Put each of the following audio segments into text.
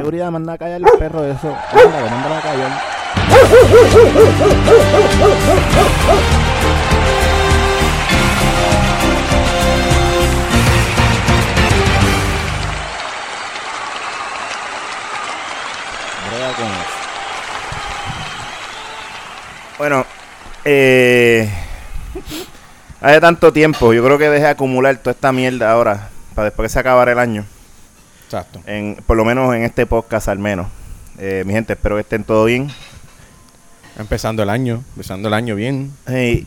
Seguridad, manda a callar los perros de eso. Mándalo, mándalo a callar. Bueno, eh, hace tanto tiempo, yo creo que dejé acumular toda esta mierda ahora, para después que se acabara el año. Exacto. En, por lo menos en este podcast al menos. Eh, mi gente, espero que estén todo bien. Empezando el año, empezando el año bien. Hey,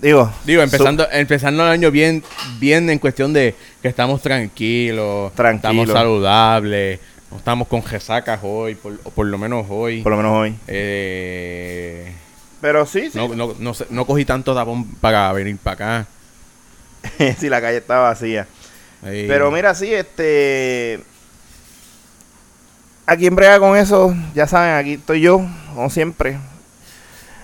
digo, Digo, empezando, empezando el año bien, bien en cuestión de que estamos tranquilos, Tranquilos. estamos saludables, no estamos con resacas hoy, por, o por lo menos hoy. por lo menos hoy. Eh, Pero sí, sí. no, no, no, sé- no cogí tanto tapón para venir para acá. sí, la calle está vacía. Pero mira, sí, este. Aquí en brega con eso, ya saben, aquí estoy yo, como siempre,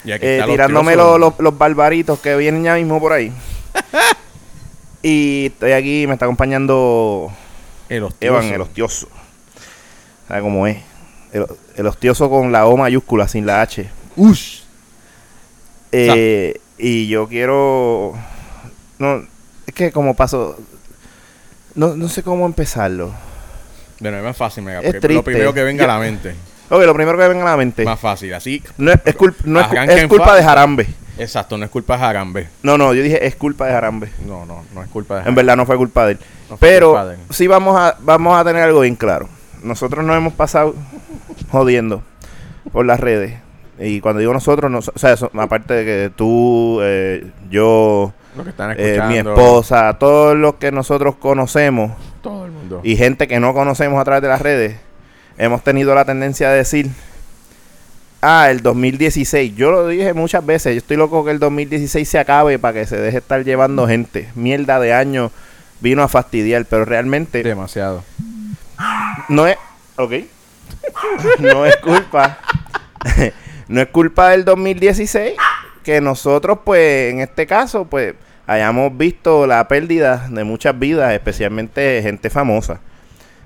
y aquí eh, tirándome los, los, los barbaritos que vienen ya mismo por ahí. y estoy aquí, me está acompañando El. Evan, el hostioso. ¿Sabe cómo es? El, el hostioso con la O mayúscula, sin la H. Ush. Eh, y yo quiero. No, es que como paso. No, no sé cómo empezarlo. Bueno, es más fácil, mega, Es porque triste. lo primero que venga Yo- a la mente. Ok, lo primero que venga a la mente. Más fácil, así. No es, es, culp- no es, culpa de Jarambe. Exacto, no es culpa de Jarambe. No, no, yo dije es culpa de Jarambe. No, no, no es culpa de En Jarambe. verdad no fue culpa de él. No Pero de él. sí vamos a, vamos a tener algo bien claro. Nosotros nos hemos pasado jodiendo por las redes. Y cuando digo nosotros, no, o sea, eso, aparte de que tú, eh, yo, Lo que están eh, mi esposa, todos los que nosotros conocemos Todo el mundo. y gente que no conocemos a través de las redes, hemos tenido la tendencia de decir, ah, el 2016, yo lo dije muchas veces, yo estoy loco que el 2016 se acabe para que se deje estar llevando gente. Mierda de año vino a fastidiar, pero realmente Demasiado. no es, ok, no es culpa, no es culpa del 2016 que nosotros, pues, en este caso, pues, hayamos visto la pérdida de muchas vidas, especialmente gente famosa.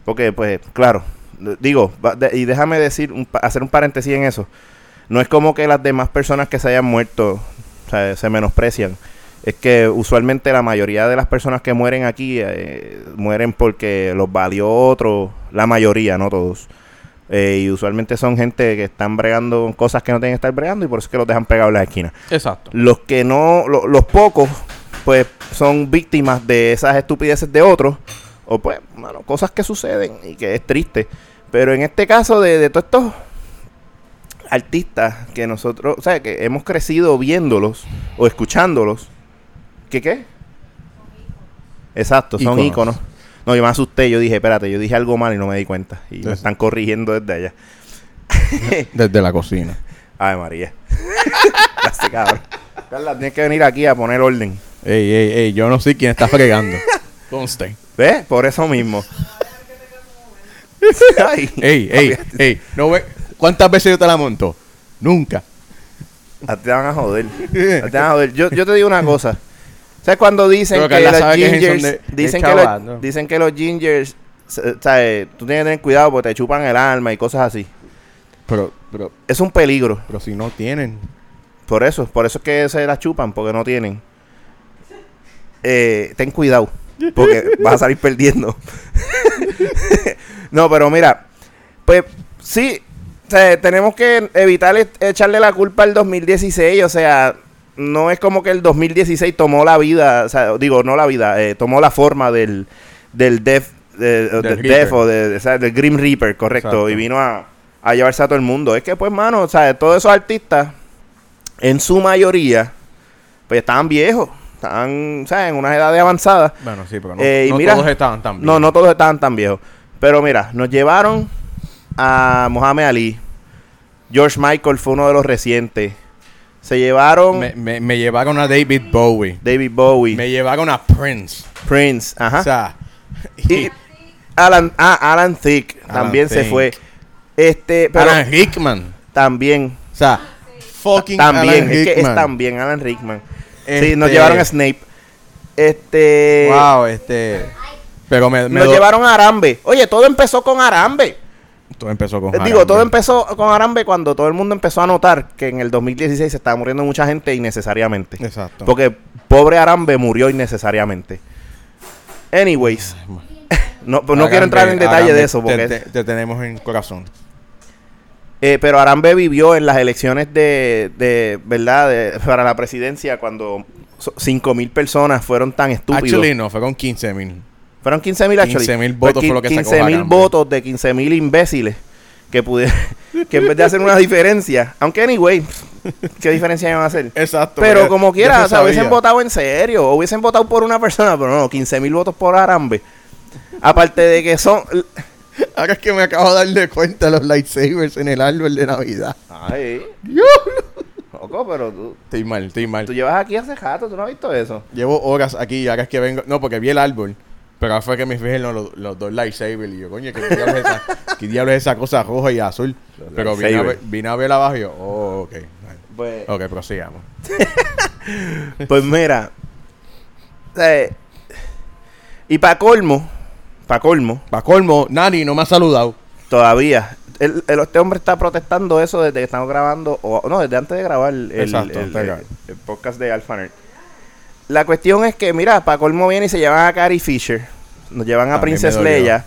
Porque, pues, claro, digo, y déjame decir, un hacer un paréntesis en eso. No es como que las demás personas que se hayan muerto o sea, se menosprecian. Es que usualmente la mayoría de las personas que mueren aquí eh, mueren porque los valió otro, la mayoría, no todos. Eh, y usualmente son gente que están bregando cosas que no tienen que estar bregando y por eso es que los dejan pegados en la esquina. Exacto. Los que no, lo- los pocos, pues son víctimas de esas estupideces de otros, o pues, bueno, cosas que suceden y que es triste. Pero en este caso de, de todos estos artistas que nosotros, o sea, que hemos crecido viéndolos o escuchándolos, ¿qué qué? Exacto, son Íconos. íconos. No, yo me asusté, yo dije, espérate, yo dije algo mal y no me di cuenta. Y me están corrigiendo desde allá. Desde la cocina. Ay, María. Cabrón. Carla, tienes que venir aquí a poner orden. Ey, ey, ey, yo no sé quién está fregando. Conste. ¿Ves? Por eso mismo. Ay, Ey, ey, ey. No ve. ¿Cuántas veces yo te la monto? Nunca. a te van a joder. A te van a joder. Yo, yo te digo una cosa. ¿Sabes cuando dicen que los que gingers... de- dicen, que los, ¿no? dicen que los gingers... se- ¿Sabes? Tú tienes que tener cuidado porque te chupan el alma y cosas así. Pero, pero, Es un peligro. pero si no tienen. Por eso. Por eso es que se la chupan. Porque no tienen. Eh, ten cuidado. Porque vas a salir perdiendo. no, pero mira. Pues sí. o sea, tenemos que evitar e- echarle la culpa al 2016. O sea, no es como que el 2016 tomó la vida. O sea, digo, no la vida. eh, tomó la forma del, del Death. de- Del o de, o sea, del Grim Reaper, correcto. Exacto. Y vino a, a llevarse a todo el mundo. Es que, pues, mano, o sea, todos esos artistas, en su mayoría, pues estaban viejos. Estaban, o sea, en una edad avanzada. Bueno, sí, pero no, Eh, y no mira- todos estaban tan bien. No, no todos estaban tan viejos. Pero mira, nos llevaron a Muhammad Ali. George Michael fue uno de los recientes. Se llevaron Me, me, me llevaron a David Bowie. David Bowie, Me llevaron a Prince. Prince, ajá. O sea, y Alan, ah, Alan Thicke Alan también se fue. Este, pero Alan Rickman. también, O sea, fucking también, Alan es que es también Alan Rickman. Sí, Este- nos llevaron a Snape. Este, Wow, este. Pero me, me nos do- llevaron a Arambe. Oye, todo empezó con Arambe. Todo empezó con Eh, Digo, todo empezó con Arambe cuando todo el mundo empezó a notar que en el 2016 se estaba muriendo mucha gente innecesariamente. Exacto. Porque pobre Arambe murió innecesariamente. Anyways, no, pues no quiero entrar en detalle de eso. Te, Porque, te- te tenemos en corazón. Eh, pero Arambe vivió en las elecciones de, de ¿verdad? De- para la presidencia cuando 5 mil personas fueron tan estúpidos. Actually, no, fue con 15 mil. Fueron 15 mil 15.000 votos fue lo que sacó 15 mil votos de 15 mil imbéciles que pudieron, que en vez de hacer una diferencia, aunque anyway, ¿qué diferencia iban a hacer? Exacto. Pero como quiera, se o sea, hubiesen votado en serio, o hubiesen votado por una persona, pero no, 15 mil votos por Arambe. Aparte de que son... Ahora es que me acabo de darle cuenta los lightsabers en el árbol de Navidad. Ay, loco, pero tú, Estoy mal, estoy mal. tú llevas aquí hace rato, ¿tú no has visto eso? Llevo horas aquí y ahora es que vengo. No, porque vi el árbol. Pero ahora fue que me fijé en los, los dos lightsabers. Y yo, coño, ¿qué diablo es esa, qué diablo es esa cosa roja y azul? Los Pero vine a, ver, vine a ver abajo y yo, oh, ok. Pues, Ok, prosigamos. pues mira, sea, y para colmo, para colmo, Para colmo, Nani no me ha saludado. Todavía. El, el- este hombre está protestando eso desde que estamos grabando, o no, desde antes de grabar el, Exacto, podcast de Alpha Nerd. La cuestión es que, mira, para colmo viene y se llevan a Carrie Fisher, nos llevan a También Princess. Leia.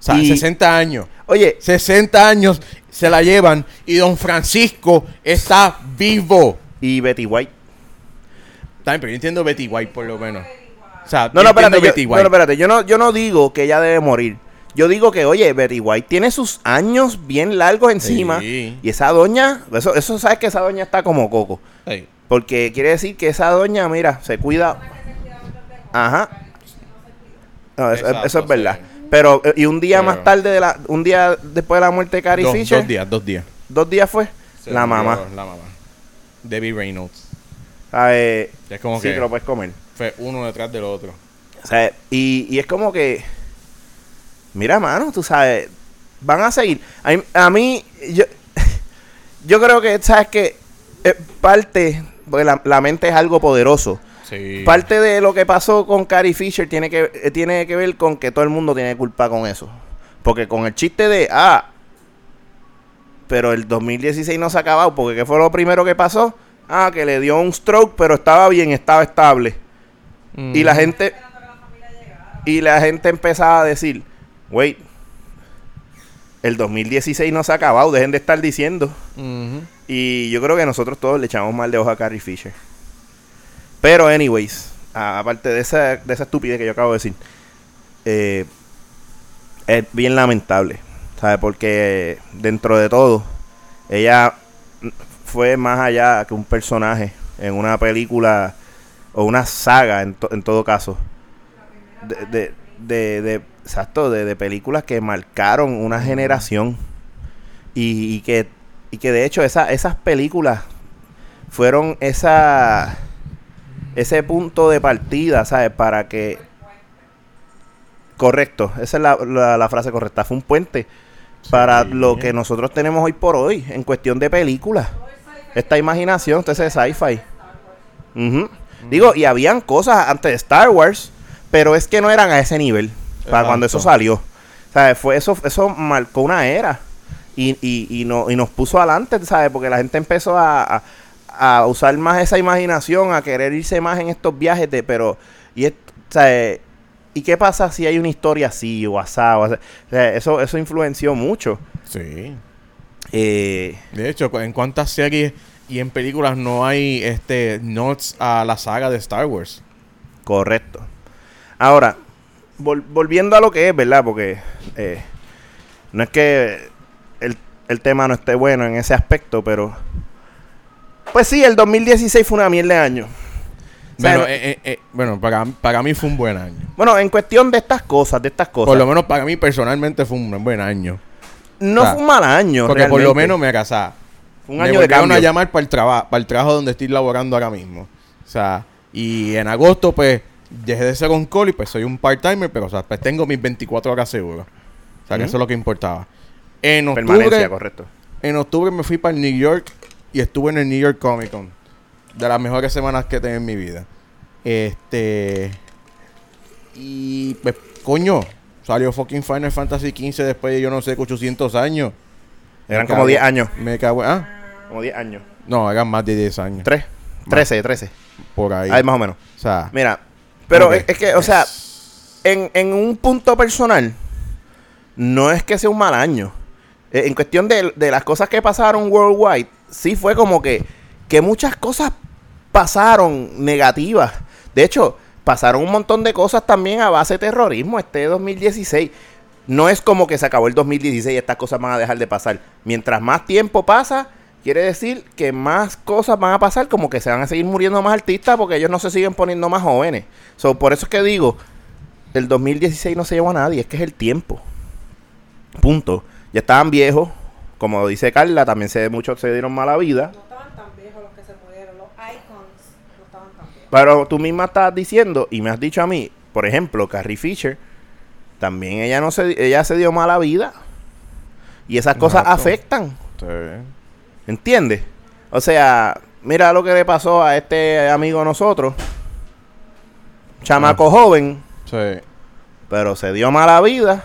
O sea, Y- 60 años. Oye, 60 años se la llevan y don Francisco está vivo. y Betty White. También, pero yo entiendo Betty White por lo menos. O sea, No, no, espérate, entiendo yo, Betty no, espérate, yo no, yo no digo que ella debe morir. Yo digo que, oye, Betty White tiene sus años bien largos encima. Sí. Y esa doña, eso, eso sabes que esa doña está como coco. Porque quiere decir que esa doña, mira, se cuida. Ajá. No, eso, Exacto, eso es verdad. sí. Pero, eh, y un día Pero- más tarde, de la, un día después de la muerte de Carrie dos, Fisher, dos días, dos días. dos días fue, Se la mamá. La mamá. Debbie Reynolds. ¿Sabes? Es como sí, que que lo puedes comer. Fue uno detrás del otro. O sea, y, y es como que, mira, mano, tú sabes, van a seguir. A mí, a mí, yo, yo creo que, ¿sabes que Parte, porque la, la mente es algo poderoso. Sí. Parte de lo que pasó con Carrie Fisher tiene que, eh, tiene que ver con que todo el mundo tiene culpa con eso. Porque con el chiste de, ah, pero el 2016 no se ha acabado, porque ¿qué fue lo primero que pasó? Ah, que le dio un stroke, pero estaba bien, estaba estable. Y la gente y la gente empezaba a decir, wait, el 2016 no se ha acabado, dejen de estar diciendo. Y yo creo que nosotros todos le echamos mal de ojo a Carrie Fisher. Pero, anyways, aparte de esa, de esa estupidez que yo acabo de decir, eh, es bien lamentable, ¿sabes? Porque dentro de todo, ella fue más allá que un personaje en una película o una saga, en, to- en todo caso. De, de, de, de- exacto, de, de películas que marcaron una generación. Y, y que, y que de hecho esa, esas películas fueron esa ese punto de partida, ¿sabes? Para que... Correcto, esa es la, la- la frase correcta. Fue un puente para Sí. lo que nosotros tenemos hoy por hoy en cuestión de películas. Esta imaginación, este ese sci-fi. Digo, y habían cosas antes de Star Wars, pero es que no eran a ese nivel. Para cuando eso salió. ¿Sabes? Fue eso, eso marcó una era. Y, y, y, no, y nos puso adelante, ¿sabes? Porque la gente empezó a, a- a usar más esa imaginación, a querer irse más en estos viajes de, pero, y es- ¿sabes? ¿Y qué pasa si hay una historia así o asado? O sea, eso, eso influenció mucho. Sí. Eh, De hecho, en cuántas series y en películas no hay este notes a la saga de Star Wars. Correcto. Ahora, vol- volviendo a lo que es, ¿verdad? Porque eh, no es que el, el tema no esté bueno en ese aspecto, pero... Pues sí, el 2016 fue una mierda de año. O sea, Bueno, no- eh, eh, eh, bueno para, para mí fue un buen año. bueno, en cuestión de estas cosas, de estas cosas, Por lo menos para mí personalmente fue un buen año. no o sea, fue un mal año. Porque por lo menos me casaba. Fue un me año de cambio. a llamar para el trabajo, para el trabajo donde estoy laborando ahora mismo. O sea, y en agosto pues dejé de ser un call y pues soy un part-timer, pero o sea, pues tengo mis 24 horas seguras. O sea, que eso es lo que importaba. En Permanencia, octubre, correcto. en octubre me fui para el New York y estuve en el New York Comic Con. De las mejores semanas que tengo en mi vida. Este. Y pues, coño. Salió fucking Final Fantasy XV después de yo no sé, 800 años. Eran Me como cago- 10 años. Me cago en- ¿Ah? Como 10 años. No, eran más de 10 años. 3. 13, 13. Por ahí. Ahí más o menos. O sea, Mira, pero es que, o sea, en, en un punto personal, no es que sea un mal año. Eh, En cuestión de, de las cosas que pasaron worldwide, sí fue como que, que muchas cosas pasaron negativas. De hecho, pasaron un montón de cosas también a base de terrorismo este 2016. No es como que se acabó el 2016 y estas cosas van a dejar de pasar. Mientras más tiempo pasa, quiere decir que más cosas van a pasar, como que se van a seguir muriendo más artistas porque ellos no se siguen poniendo más jóvenes. So, por eso es que digo, el 2016 no se llevó a nadie, es que es el tiempo. Punto. Ya estaban viejos, como dice Carla, también se muchos se dieron mala vida. No estaban tan viejos los que se murieron, los icons no estaban tan viejos. Pero tú misma estás diciendo y me has dicho a mí, por ejemplo, Carrie Fisher, también ella no se ella se dio mala vida. Y esas cosas Exacto. afectan, sí. ¿Entiendes? O sea, mira lo que le pasó a este amigo nosotros. Chamaco joven, Sí. pero se dio mala vida.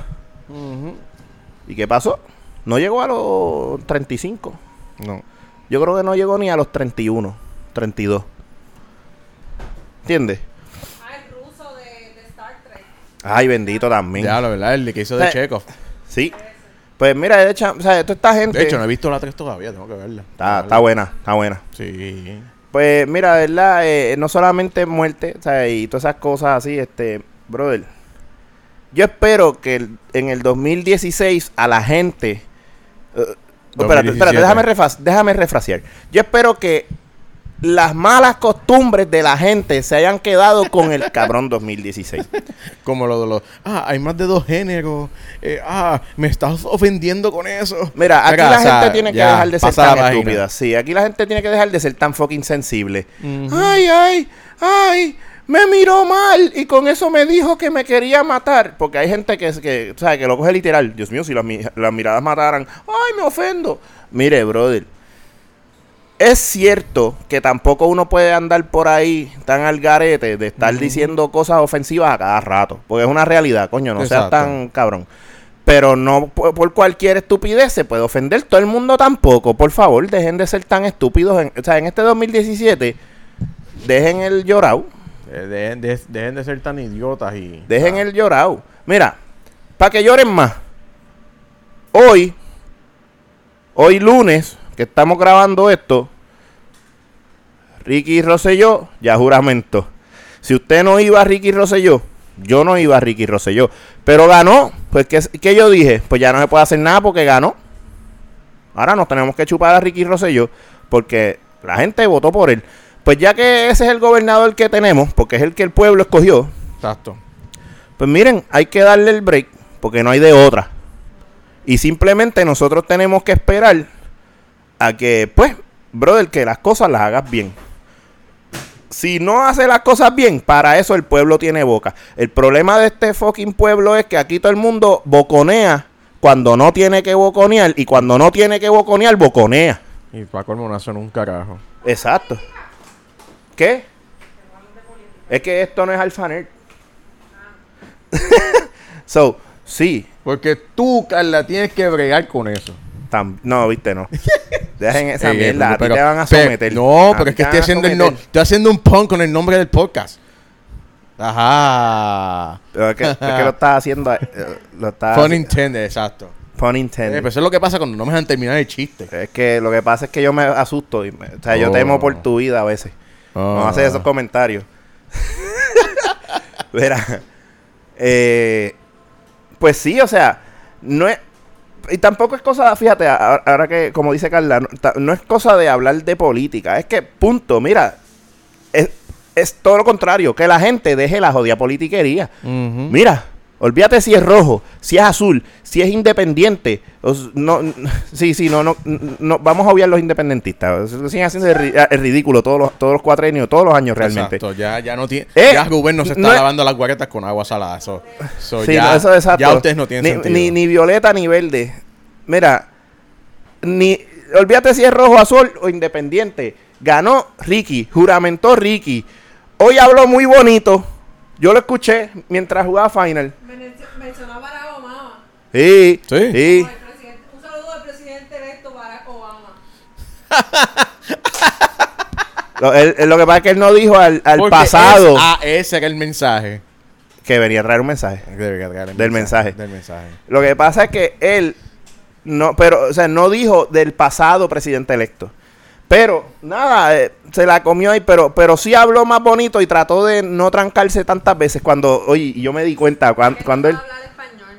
¿Y qué pasó? No llegó a los 35. No. Yo creo que no llegó ni a los 31, 32. ¿Entiendes? Ah, el ruso de, de Star Trek. Ay, bendito también. Ya, la verdad, el que hizo de Eh, Chekhov. Sí. Pues mira, de hecho, o sea, toda esta gente. De hecho, no he visto la 3 todavía, tengo que verla. está, está buena, está buena. Sí. Pues mira, de verdad, eh, no solamente muerte, o sea, y todas esas cosas así, este, brother. Yo espero que el- en el 2016 a la gente. eh, espérate, 2017. espérate, déjame, refas- déjame refrasear. Yo espero que las malas costumbres de la gente se hayan quedado con el cabrón 2016. Como lo de los. Ah, hay más de dos géneros. eh, ah, me estás ofendiendo con eso. Mira, aquí la o sea, gente tiene que dejar de ser tan estúpida. Sí, aquí la gente tiene que dejar de ser tan fucking sensible. Ay, ay, ay, me miró mal y con eso me dijo que me quería matar. Porque hay gente que, que, ¿sabe? que lo coge literal. Dios mío, si las, las miradas mataran, ay, me ofendo. Mire, brother, es cierto que tampoco uno puede andar por ahí tan al garete de estar diciendo cosas ofensivas a cada rato. Porque es una realidad, coño, no seas tan cabrón. Pero no por, por cualquier estupidez se puede ofender todo el mundo tampoco. Por favor, dejen de ser tan estúpidos. En, o sea, en este 2017, dejen el llorado. Eh, dejen, de, dejen de ser tan idiotas y. Dejen ah, el llorado. Mira, para que lloren más. Hoy, hoy lunes, que estamos grabando esto, Ricky Rosselló ya juramento. Si usted no iba a Ricky Rosselló, yo no iba a Ricky Rosselló. Pero ganó. Pues, ¿qué, qué yo dije? Pues ya no se puede hacer nada porque ganó. Ahora nos tenemos que chupar a Ricky Rosselló porque la gente votó por él. Pues ya que ese es el gobernador que tenemos, porque es el que el pueblo escogió, Exacto. pues miren, hay que darle el break porque no hay de otra. Y simplemente nosotros tenemos que esperar a que, pues, brother, que las cosas las hagas bien. Si no hace las cosas bien, para eso el pueblo tiene boca. El problema de este fucking pueblo es que aquí todo el mundo boconea cuando no tiene que boconear y cuando no tiene que boconear, boconea. Y para colmo no hacen un carajo. Exacto. ¿Qué? Es que esto no es alfaner. so, sí. Porque tú, Carla, tienes que bregar con eso. Tam- no, viste, no. Dejen esa Eh, mierda. A ti pero- te van a pero- someter. no, pero es que estoy haciendo, el no- estoy haciendo un pun con el nombre del podcast. Ajá. Pero es que, es que lo estás haciendo. eh, Lo estás Pun intended, exacto. Pun Eh, intended. pero eso es lo que pasa cuando no me dejan terminar el chiste. Es que lo que pasa es que yo me asusto. Y me- o sea, yo Oh. temo por tu vida a veces. No Ah. haces esos comentarios. Verá. eh, pues sí, o sea, no es. Y tampoco es cosa, fíjate, ahora que, como dice Carla, no, es cosa de hablar de política. Es que, punto, mira, es, es todo lo contrario, que la gente deje la jodida politiquería. Mira, olvídate si es rojo, si es azul, si es independiente. no, sí, sí, no, no, no, vamos a obviar los independentistas. Se Siguen haciendo el, ri- el ridículo todos los, todos los cuatrenios, todos los años realmente. Exacto, ya, ya no tiene. Eh, ya Rubén no se está no lavando las guaretas con agua salada. So, so Sí, ya, eso exacto. ya ustedes no tienen ni, sentido. Ni, ni violeta ni verde. Mira, ni olvídate si es rojo, azul o independiente. Ganó Ricky, juramentó Ricky. Hoy habló muy bonito. Yo lo escuché mientras jugaba Final. Menc- mencionó a Barack Obama. Sí, Sí. un saludo al presidente electo Barack Obama. Lo, él- él- lo que pasa es que él no dijo al, al Porque pasado es- ah, ese era el mensaje. que venía a traer un mensaje. Debería traer el Del mensaje. Del mensaje. Lo que pasa es que él no, pero, o sea, no dijo del pasado presidente electo. Pero, nada, eh, se la comió ahí, pero, pero sí habló más bonito y trató de no trancarse tantas veces. Cuando, oye, yo me di cuenta, cuando, no él,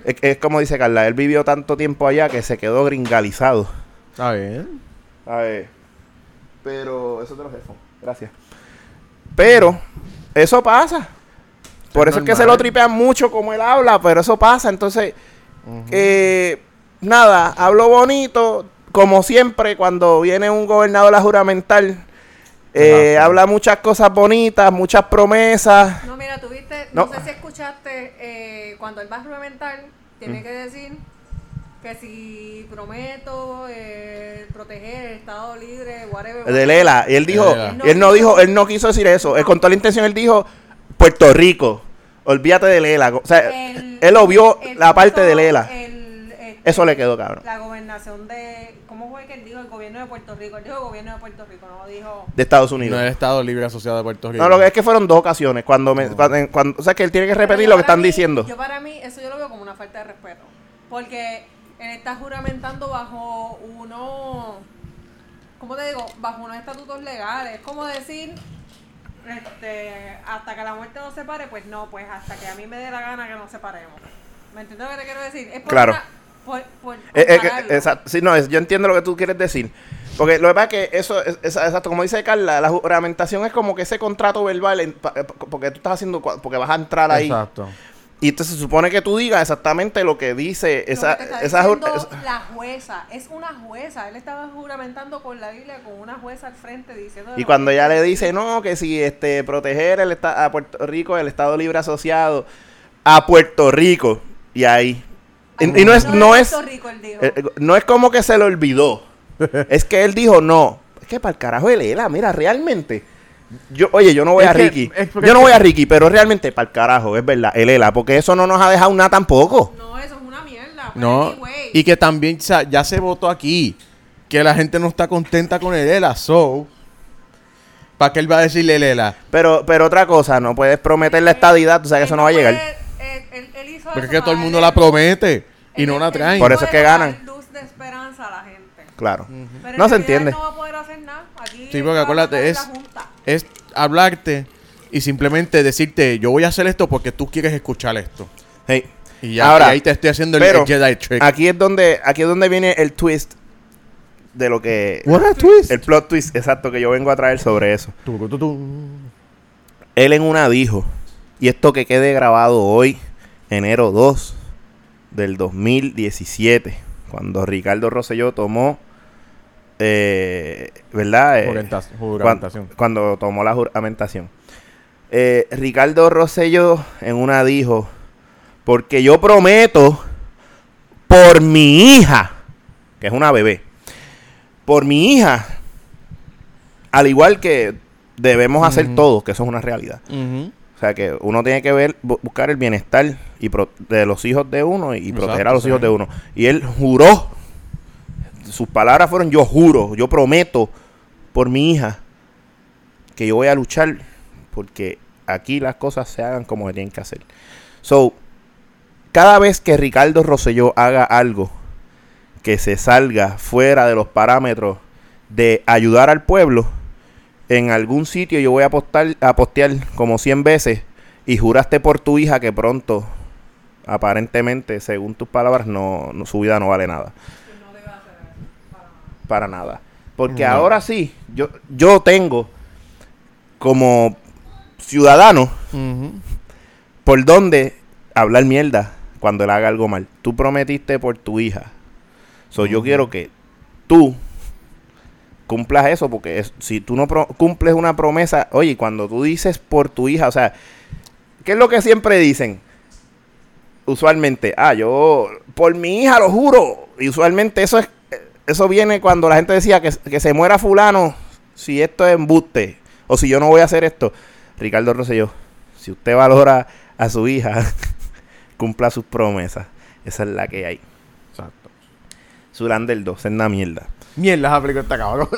es, es como dice Carla, él vivió tanto tiempo allá que se quedó gringalizado. Está bien. A ver. Pero, eso te lo jefo. Gracias. Pero, eso pasa. Por Es eso es que se lo tripean mucho como él habla, pero eso pasa. Entonces, eh, nada, hablo bonito. Como siempre, cuando viene un gobernador a juramentar, eh, Ajá. habla muchas cosas bonitas, muchas promesas. No, mira, tuviste, no, No. sé si escuchaste, eh, cuando él va a juramentar, tiene Mm. que decir que si prometo eh, proteger el Estado libre, whatever. De Lela. Y él dijo, Lela. él no dijo, él no quiso decir eso. Él, con toda la intención, él dijo Puerto Rico. Olvídate de Lela. O sea, El- él obvió la parte de Lela. el, Eso le quedó cabrón. La gobernación de, ¿cómo fue que él dijo? El gobierno de Puerto Rico. Él dijo gobierno de Puerto Rico, no dijo... De Estados No Unidos. es el Estado Libre Asociado de Puerto Rico. No, lo que es que fueron dos ocasiones. Cuando, me, cuando, o sea, que él tiene que repetir lo que están mí- diciendo. Yo para mí, eso yo lo veo como una falta de respeto. Porque él está juramentando bajo uno, ¿cómo te digo? Bajo unos estatutos legales. Es como decir, este, hasta que la muerte nos separe, pues no, pues hasta que a mí me dé la gana que nos separemos. ¿Me entiendes lo que te quiero decir? Es por Claro. una- por, por Eh, eh, exacto. Sí, no, es- yo entiendo lo que tú quieres decir. Porque lo que pasa es que eso, es, es- exacto, como dice Carla, la juramentación es como que ese contrato verbal, en- pa- eh, porque tú estás haciendo, porque vas a entrar ahí. Exacto. Y entonces se supone que tú digas exactamente lo que dice Lo esa, que te está esa, esa- la jueza, es una jueza. Él estaba juramentando con la Biblia, con una jueza al frente diciendo. Y cuando ella le dice, no, que si este proteger el a Puerto Rico, el Estado Libre Asociado, a Puerto Rico, y ahí. Y, y no es, no es, Puerto Rico, él dijo. eh, eh, no es como que se le olvidó. es que él dijo, no, es que para el carajo de Lela, mira, realmente. Yo, oye, yo no voy Es a que- Ricky. Yo no voy a Ricky, pero realmente para el carajo, es verdad, el Ela, porque eso no nos ha dejado nada tampoco. No, eso es una mierda. No. anyway. Y que también ya se votó aquí. Que la gente no está contenta con el ELA. So. ¿Para qué él va a decirle el ELA? Pero, pero otra cosa, no puedes prometer la estadidad, tú sabes que eso no va a llegar. Él- hizo Porque es eso que todo el mundo la promete. Y él- no la traen. Por eso es que ganan. dar luz de esperanza a la gente. Claro. Pero No se entiende. No va a poder hacer nada. Aquí Sí, porque acuérdate, es- la Junta. Es hablarte y simplemente decirte, yo voy a hacer esto porque tú quieres escuchar esto. Hey. Y ya Ahora, y ahí te estoy haciendo el, pero el Jedi trick. Aquí es donde, aquí es donde viene el twist de lo que What a twist. el plot twist exacto que yo vengo a traer sobre eso. Tu. Él en una dijo, y esto que quede grabado hoy, enero 2 del 2017, cuando Ricardo Rosselló tomó, eh, ¿verdad? Eh, juramentación. cuando tomó la juramentación. Eh, Ricardo Rosselló en una dijo, porque yo prometo por mi hija, que es una bebé, por mi hija, al igual que debemos hacer todos, que eso es una realidad. O sea que uno tiene que ver, bu- buscar el bienestar y pro- de los hijos de uno y proteger a los sí. hijos de uno. Y él juró, sus palabras fueron yo juro, yo prometo por mi hija que yo voy a luchar porque aquí las cosas se hagan como se tienen que hacer. So, cada vez que Ricardo Rosselló haga algo que se salga fuera de los parámetros de ayudar al pueblo, en algún sitio yo voy a, postar, a postear como 100 veces y juraste por tu hija que pronto, aparentemente, según tus palabras, no, no- su vida no vale nada. No debe hacer eso. Para para nada. Porque No. ahora sí, yo, yo tengo como ciudadano por dónde hablar mierda cuando él haga algo mal. Tú prometiste por tu hija. So, yo quiero que tú cumplas eso, porque es- si tú no pro- cumples una promesa, oye, cuando tú dices por tu hija, o sea, ¿qué es lo que siempre dicen? Usualmente, ah, yo por mi hija lo juro. Y usualmente eso es eso viene cuando la gente decía que, que se muera fulano si esto es embuste o si yo no voy a hacer esto. Ricardo Rosselló, si usted valora a su hija, cumpla sus promesas. Esa es la que hay. Exacto. Zulander 2, es una mierda. Mierda, esa película está cabrón.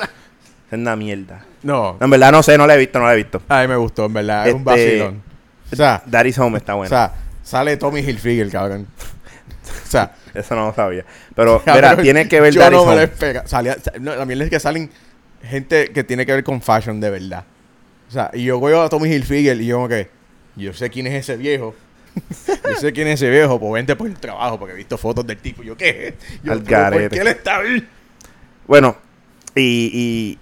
Es una mierda. No. En verdad no sé, no la he visto, no la he visto. A mí me gustó, en verdad. Es un Este, vacilón. O sea, Daddy's Home está o bueno. sea, sale Tommy Hilfiger, cabrón. O sea, Eso no lo sabía. Pero, verá, tiene que ver Yo Daddy's no me lo Home. Salía, sa- no, la mierda es que salen gente que tiene que ver con fashion de verdad. O sea, y yo veo a Tommy Hilfiger y yo como que, yo sé quién es ese viejo. yo sé quién es ese viejo, pues vente por el trabajo, porque he visto fotos del tipo. Yo, ¿qué? Yo, Al ¿por qué él está ahí? Bueno, y, y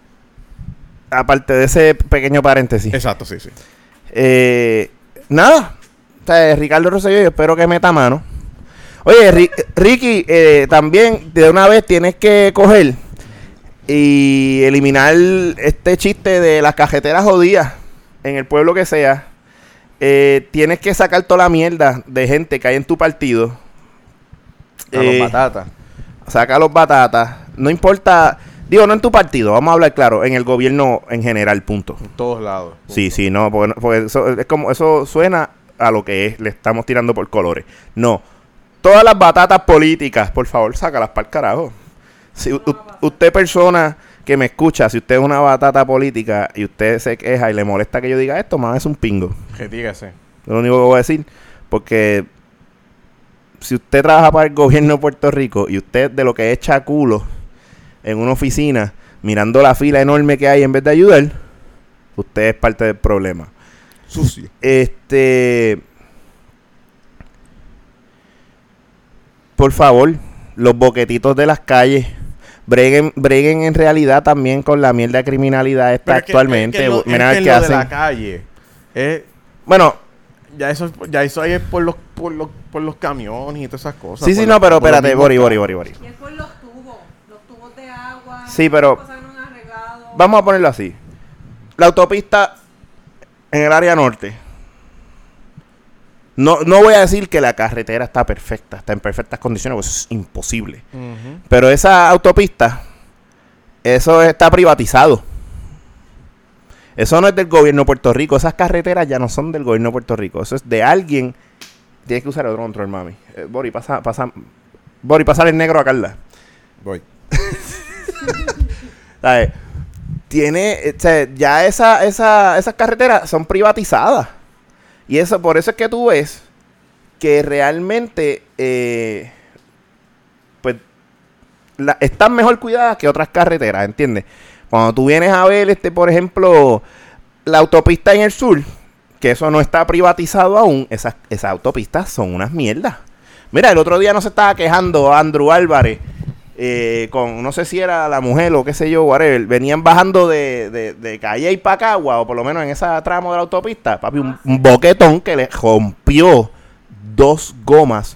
aparte de ese pequeño paréntesis, Exacto, sí, sí. eh, nada. O sea, Ricardo Rosselló, yo espero que meta mano. Oye, Ri- Ricky, eh, también de una vez tienes que coger y eliminar este chiste de las cajeteras jodidas en el pueblo que sea. Eh, tienes que sacar toda la mierda de gente que hay en tu partido. A los Eh, batatas. Saca los batatas. No importa, digo, no en tu partido, vamos a hablar claro, en el gobierno en general, punto. En todos lados. Sí, sí, no, porque, porque eso es como eso suena a lo que es, le estamos tirando por colores. No, todas las batatas políticas, por favor, sácalas para el carajo. Si u- usted persona que me escucha, si usted es una batata política y usted se queja y le molesta que yo diga esto, más es un pingo. Retírese. Es lo único que voy a decir. Porque si usted trabaja para el gobierno de Puerto Rico y usted de lo que echa culo en una oficina, mirando la fila enorme que hay en vez de ayudar, usted es parte del problema. Sucio. Este. Por favor, los boquetitos de las calles. Breguen, breguen en realidad también con la mierda de criminalidad esta Pero es que- actualmente. es que lo- Mira es el que que lo de la hacen. calle. es- Bueno, ya eso, ya eso ahí es por los, por los, por los camiones y todas esas cosas. sí, sí, los- no, pero espérate, Bori, Bori. Bori, Bori. Y es por los tubos, los tubos de agua. Sí, pero- cosas no han arreglado. Vamos a ponerlo así. La autopista en el área norte. No, no voy a decir que la carretera está perfecta, está en perfectas condiciones, pues eso es imposible. Pero esa autopista, eso está privatizado. Eso no es del gobierno de Puerto Rico. Esas carreteras ya no son del gobierno de Puerto Rico. Eso es de alguien. Tienes que usar otro control, mami. Eh, Bori, pasa, pasa. Bori, pasa el negro a Carla. Voy. ¿Sabes? Tiene, eh, o sea, ya esa, esa, esas carreteras son privatizadas. Y eso, por eso es que tú ves que realmente, eh, pues, la- están mejor cuidadas que otras carreteras, ¿entiendes? Cuando tú vienes a ver, este, por ejemplo, la autopista en el sur, que eso no está privatizado aún, esas, esas autopistas son unas mierdas. Mira, el otro día no se estaba quejando Andrew Álvarez eh, con, no sé si era la mujer o qué sé yo, whatever. Venían bajando de, de, de Calle y Pacagua, o por lo menos en esa tramo de la autopista, papi, un, un boquetón que le rompió dos gomas.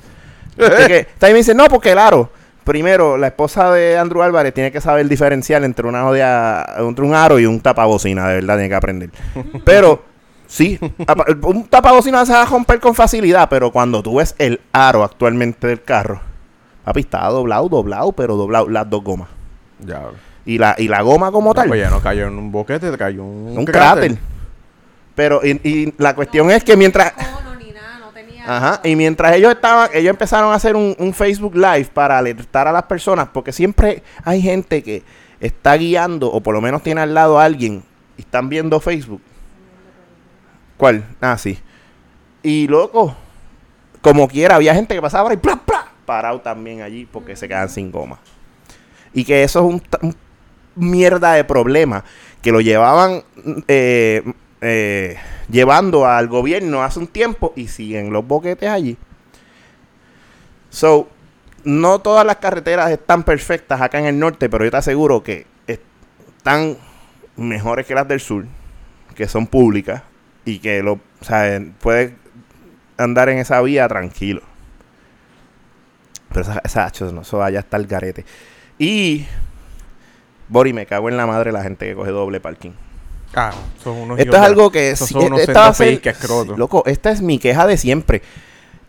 Que, también me dice, no, porque claro, primero, la esposa de Andrew Álvarez tiene que saber diferenciar entre, una jodida- entre un aro y un tapabocina, de verdad, tiene que aprender. Pero, sí, un tapabocina se va a romper con facilidad, pero cuando tú ves el aro actualmente del carro, papi, está doblado, doblado, pero doblado las dos gomas. Ya. Y la, y la goma como tal, Pues ya no cayó en un boquete, cayó en un, un cráter. Pero, y, y la cuestión es que mientras... cono ni nada, no tenía. Ajá, y mientras ellos estaban, ellos empezaron a hacer un, Facebook Live para alertar a las personas, porque siempre hay gente que está guiando, o por lo menos tiene al lado a alguien, y están viendo Facebook. ¿Cuál? Ah, sí. Y loco, como quiera, había gente que pasaba ahí, ¡plá, plá! parado también allí, porque se quedan sin goma. Y que eso es un, un mierda de problema, que lo llevaban eh, eh, llevando al gobierno hace un tiempo y siguen los boquetes allí. So, no todas las carreteras están perfectas acá en el norte, pero yo te aseguro que están mejores que las del sur, que son públicas y que lo, o sea, puedes andar en esa vía tranquilo. Pero esa, esa no, eso allá está el garete. Y Bori, me cago en la madre la gente que coge doble parking. Ah, son unos Esto es algo que sí, son unos esta va a ser- que escroto. loco, esta es mi queja de siempre.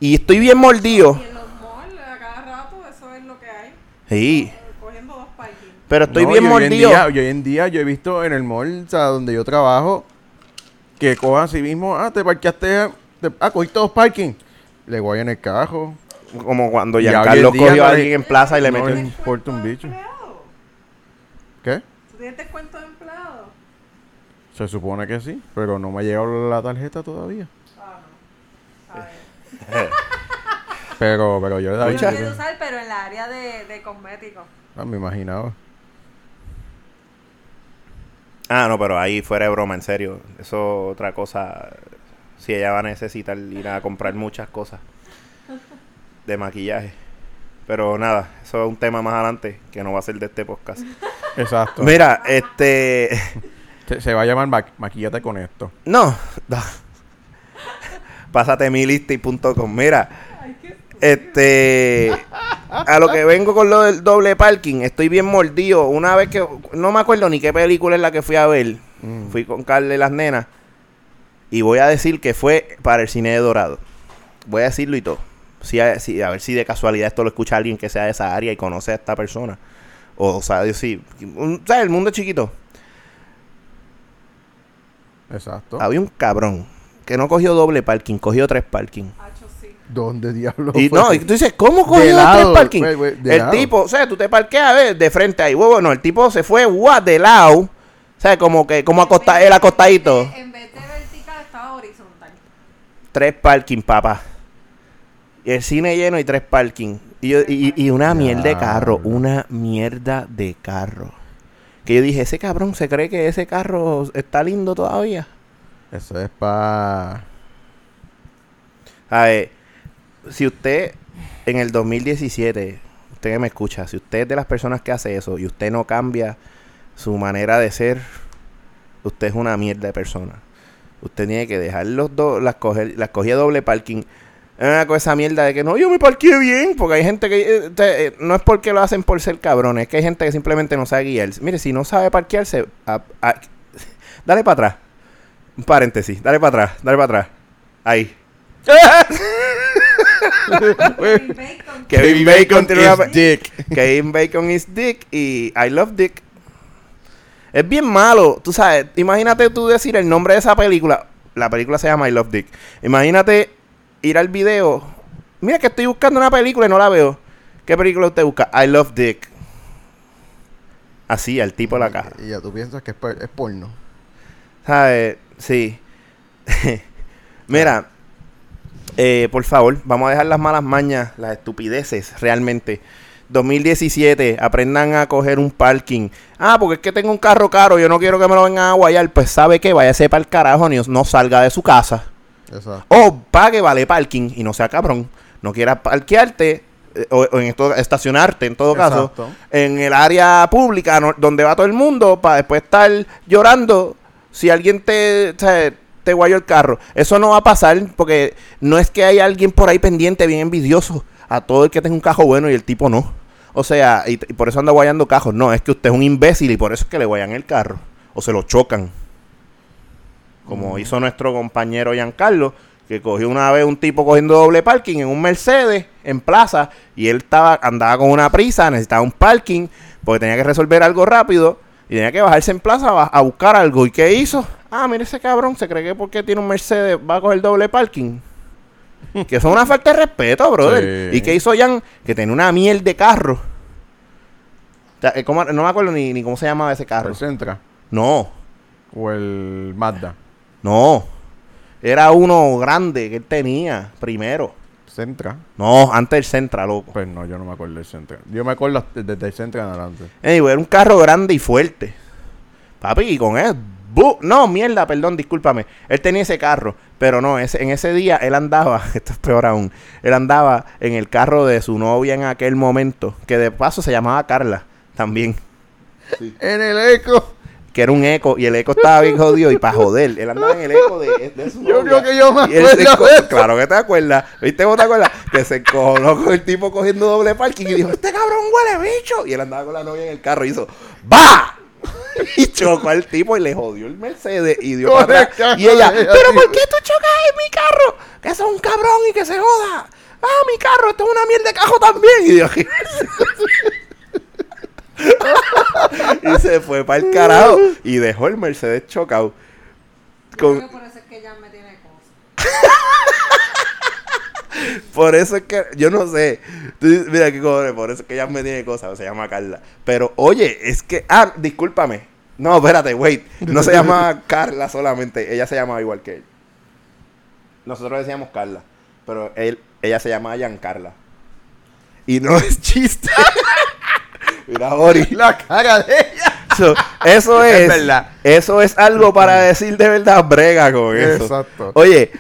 Y estoy bien mordido. Y en los malls, a cada rato, eso es lo que hay. Sí, Cogiendo dos parking. pero estoy No, bien hoy en mordido. día- y hoy en día yo he visto en el mall, o sea, donde yo trabajo, que cojan así mismo, ah, te parqueaste, te, ah, cogiste dos parking. Le guayan el cajo. Como cuando hoy Giancarlo en cogió no a alguien en plaza y le no metió... un- importa un bicho. ¿Qué? ¿Tú tienes descuento de empleado? Se supone que sí, pero no me ha llegado la tarjeta todavía. Ah, no. A ver. Pero, pero yo Yo lo vi. quiero usar, pero en la área de, de cosméticos. Ah, me imaginaba. Ah, no, pero ahí fuera de broma, en serio. Eso otra cosa. Si ella va a necesitar ir a comprar muchas cosas de maquillaje. Pero nada, eso es un tema más adelante que no va a ser de este podcast. Exacto. Mira, este. Se, se va a llamar ma- Maquillate con esto. No. no. Pásate mi lista y punto com. Mira, este. A lo que vengo con lo del doble parking, estoy bien mordido. Una vez que. No me acuerdo ni qué película es la que fui a ver. Mm. Fui con Carla y las nenas. Y voy a decir que fue para el cine de Dorado. Voy a decirlo y todo. A, sí, a ver si de casualidad esto lo escucha alguien que sea de esa área y conoce a esta persona. O, o sea, yo sí. un- ¿Sabes? El mundo es chiquito. Exacto. Había un cabrón que no cogió doble parking, cogió tres parking. ¿Dónde diablo Y fue? no, y tú dices, ¿cómo cogió De tres parking? el lado. tipo, o sea, tú te parqueas a ver, de frente ahí, huevo, no, el tipo se fue, guau, de lado. O sea, como que, como acosta, el acostadito. En vez, de, vertical, estaba horizontal. Tres parking, papá. Y el cine lleno y tres parking. Y, yo- y, y una mierda de carro, una mierda de carro. Que yo dije, ese cabrón se cree que ese carro está lindo todavía. Eso es para... A ver, si usted en el 2017, usted que me escucha, si usted es de las personas que hace eso y usted no cambia su manera de ser, usted es una mierda de persona. Usted tiene que dejar los dos, las coger, las cogía doble parking. Eh, con esa mierda de que no, yo me parqué bien, porque hay gente que eh, te- eh, no es porque lo hacen por ser cabrones, es que hay gente que simplemente no sabe guiar. Mire, si no sabe parquearse, a- a- dale para atrás. Un paréntesis, dale para atrás, dale para atrás. Ahí. Kevin Bacon. Kevin Bacon tiene una dick. Kevin Bacon is Dick y I Love Dick. Es bien malo, tú sabes. Imagínate tú decir el nombre de esa película. La película se llama I Love Dick. Imagínate ir al video. Mira que estoy buscando una película y no la veo. ¿Qué película usted busca? I Love Dick. Así, al tipo de la caja. Y ya tú piensas que es, por- es porno. ¿Sabes? Sí. Mira, eh, por favor, vamos a dejar las malas mañas, las estupideces, realmente. 2017, aprendan a coger un parking. Ah, porque es que tengo un carro caro, yo no quiero que me lo vengan a guayar. Pues sabe que váyase para el carajo, ni no salga de su casa. Exacto. O pague vale parking y no sea cabrón. No quieras parquearte eh, o, o en esto, estacionarte en todo caso Exacto. en el área pública no- donde va todo el mundo para después estar llorando si alguien te, te guayó el carro. Eso no va a pasar porque no es que hay alguien por ahí pendiente bien envidioso a todo el que tenga un cajo bueno y el tipo no. O sea, y, y por eso anda guayando cajos. No, es que usted es un imbécil y por eso es que le guayan el carro. O se lo chocan. Como hizo nuestro compañero Giancarlo, que cogió una vez un tipo cogiendo doble parking en un Mercedes en plaza y él estaba andaba con una prisa, necesitaba un parking porque tenía que resolver algo rápido y tenía que bajarse en plaza a, buscar algo. ¿Y qué hizo? Ah, mire ese cabrón, se cree que porque tiene un Mercedes va a coger doble parking. que eso es una falta de respeto, brother. Sí. ¿Y qué hizo Jan? Que tenía una miel de carro. O sea, eh, ¿cómo- no me acuerdo ni, ni cómo se llamaba ese carro. ¿El Centra? No, ¿O el Mazda? No. Era uno grande que él tenía primero. ¿Centra? No, antes del Centra, loco. Pues no, yo no me acuerdo del Centra. Yo me acuerdo desde el Centra en adelante. Anyway, era un carro grande y fuerte. Papi, y con él. bu- No, mierda, perdón, discúlpame. Él tenía ese carro, pero no, ese, en ese día él andaba, esto es peor aún, él andaba en el carro de su novia en aquel momento, que de paso se llamaba Carla también, En el eco. Que era un eco, y el eco estaba bien jodido, y para joder, él andaba en el eco de, de su Yo novia. creo que yo me Y él se acuerdo eso. Claro que te acuerdas. ¿Viste cómo te acuerdas? Que se encojonó con el tipo cogiendo doble parking y dijo, este cabrón huele bicho. Y él andaba con la novia en el carro y hizo, ¡va! Y chocó al tipo y le jodió el Mercedes y dio para atrás. Y ella, ¿pero por qué tú chocas en mi carro? Que es un cabrón y que se joda. Ah, mi carro, esto es una mierda de cajo también. Y dijo, y se fue para el carajo y dejó el Mercedes chocado. Con, por eso es que ya me tiene cosas. Por eso es que, yo no sé. Mira qué cojones, por eso es que ella me tiene cosas, se llama Carla. Pero oye, es que, ah, discúlpame. No, espérate, wait. No se llama Carla solamente, ella se llamaba igual que él. Nosotros decíamos Carla, pero él, ella se llama Giancarla. Y no es chiste. Mira, Ori. La cara de ella. So, eso es, Es verdad. Eso es algo para decir de verdad, brega con eso. Exacto. Oye,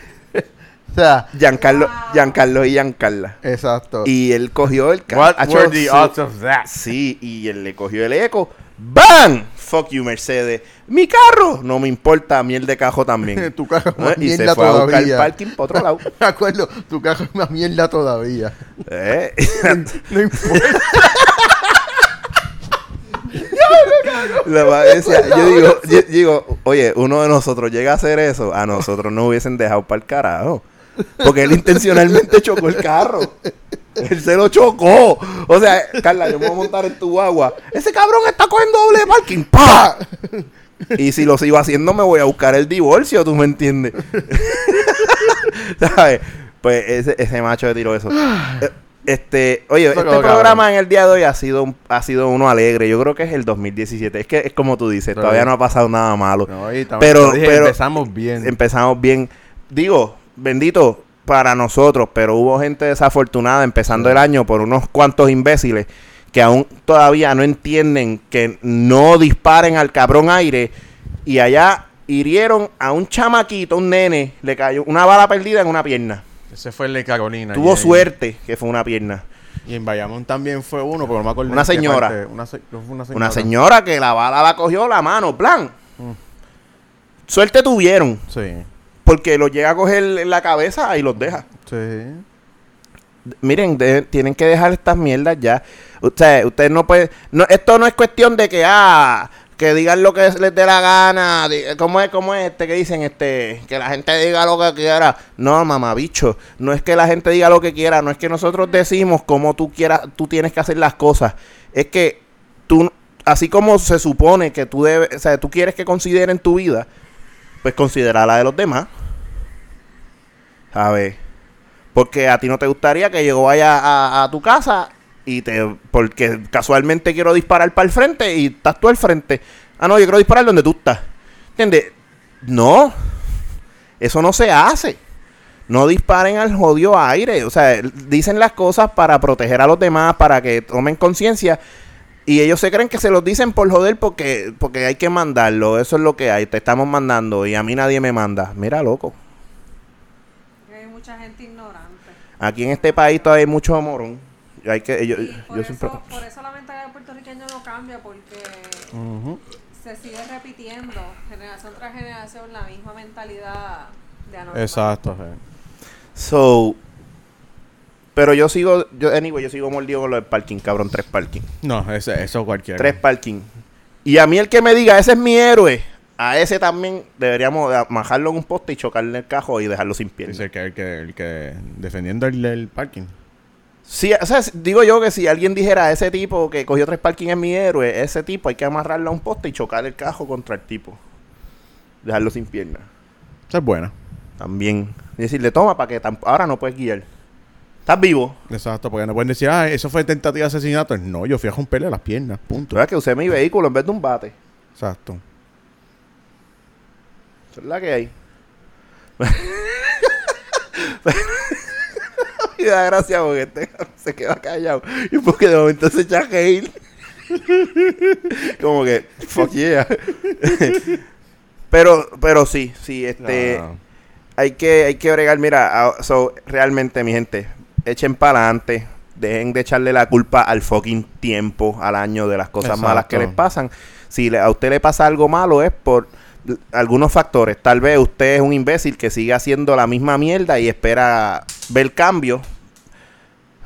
O sea, Giancarlo, Giancarlo y Giancarla. exacto. Y él cogió el What were the sí. odds of that? Sí, y él le cogió el eco. ¡Bam! Fuck you, Mercedes. Mi carro. No me importa, miel de cajo también. tu caja es ¿Eh? Y se fue a buscar todavía. parking para otro lado. Me acuerdo, tu caja es más mierda todavía. ¿Eh? No importa. La yo digo, yo digo, oye, uno de nosotros llega a hacer eso, a nosotros nos hubiesen dejado para el carajo. Porque él intencionalmente chocó el carro. Él se lo chocó. O sea, Carla, yo me voy a montar en tu agua. Ese cabrón está cogiendo doble parking. ¡Pa! Y si lo sigo haciendo, me voy a buscar el divorcio, ¿tú me entiendes? ¿Sabes? Pues ese, ese macho le tiró eso. Este, oye, este programa en el día de hoy ha sido, un- ha sido uno alegre. Yo creo que es el 2017. Es que es como tú dices, Pero todavía no ha pasado nada malo. No, Pero- dije, pero- empezamos bien. Empezamos bien. Digo, bendito para nosotros, pero hubo gente desafortunada empezando el año por unos cuantos imbéciles que aún todavía no entienden que no disparen al cabrón aire y allá hirieron a un chamaquito, un nene, le cayó una bala perdida en una pierna. Ese fue el de Carolina. Tuvo suerte que fue una pierna. Y en Bayamón también fue uno, pero no me acuerdo. Una señora. parte. Una, se- una señora. Una señora que la bala la cogió la mano, plan. Suerte tuvieron, Sí. porque los llega a coger en la cabeza y los deja. Sí. Miren, de- tienen que dejar estas mierdas ya. Ustedes, ustedes no pueden. No, esto no es cuestión de que, ah, que digan lo que les dé la gana. ¿Cómo es, cómo es este que dicen? este Que la gente diga lo que quiera. No, mamabicho. No es que la gente diga lo que quiera. No es que nosotros decimos cómo tú quieras, tú tienes que hacer las cosas. Es que tú, así como se supone que tú debes, o sea, tú quieres que consideren tu vida, pues considera la de los demás. ¿Sabes? Porque a ti no te gustaría que yo vaya a, a tu casa y te. Porque casualmente quiero disparar para el frente y estás tú al frente. Ah, no, yo quiero disparar donde tú estás. ¿Entiendes? No. Eso no se hace. No disparen al jodido aire. O sea, dicen las cosas para proteger a los demás, para que tomen conciencia. Y ellos se creen que se los dicen por joder porque, porque hay que mandarlo. Eso es lo que hay. Te estamos mandando y a mí nadie me manda. Mira, loco. Hay mucha gente ignorante. Aquí en este país todavía hay mucho morón. Hay que, yo, yo por, eso, siempre... por eso la mentalidad puertorriqueña no cambia, porque Ujú. se sigue repitiendo generación tras generación la misma mentalidad de anormal. Exacto. sí. So... Pero yo sigo... Yo, anyway, yo sigo mordido con lo del parking, cabrón. Tres parking. No, ese, eso cualquiera. Tres parking. Y a mí el que me diga, ese es mi héroe. A ese también deberíamos de majarlo en un poste y chocarle el cajo y dejarlo sin piernas. Dice que el que, el que defendiendo el, el parking. Sí, o sea, digo yo que si alguien dijera ese tipo que cogió tres parking es mi héroe, ese tipo hay que amarrarlo a un poste y chocar el cajo contra el tipo. Dejarlo sin piernas. Esa es buena. También. Y decirle, toma, para que ahora no puedes guiar. Estás vivo. Exacto, porque no pueden decir, ah, eso fue tentativa de asesinato. No, yo fui a romperle las piernas, punto. sabes que usé mi vehículo en vez de un bate. Exacto. Eso es la que hay. Me da gracia porque este se queda callado. Y porque de momento se echa reír. Como que, fuck yeah. pero, pero sí, sí, este. No, no. hay que hay que bregar mira so, realmente mi gente echen para adelante dejen de echarle la culpa al fucking tiempo al año de las cosas Exacto. malas que les pasan si le- a usted le pasa algo malo es por algunos factores tal vez usted es un imbécil que sigue haciendo la misma mierda y espera ver cambio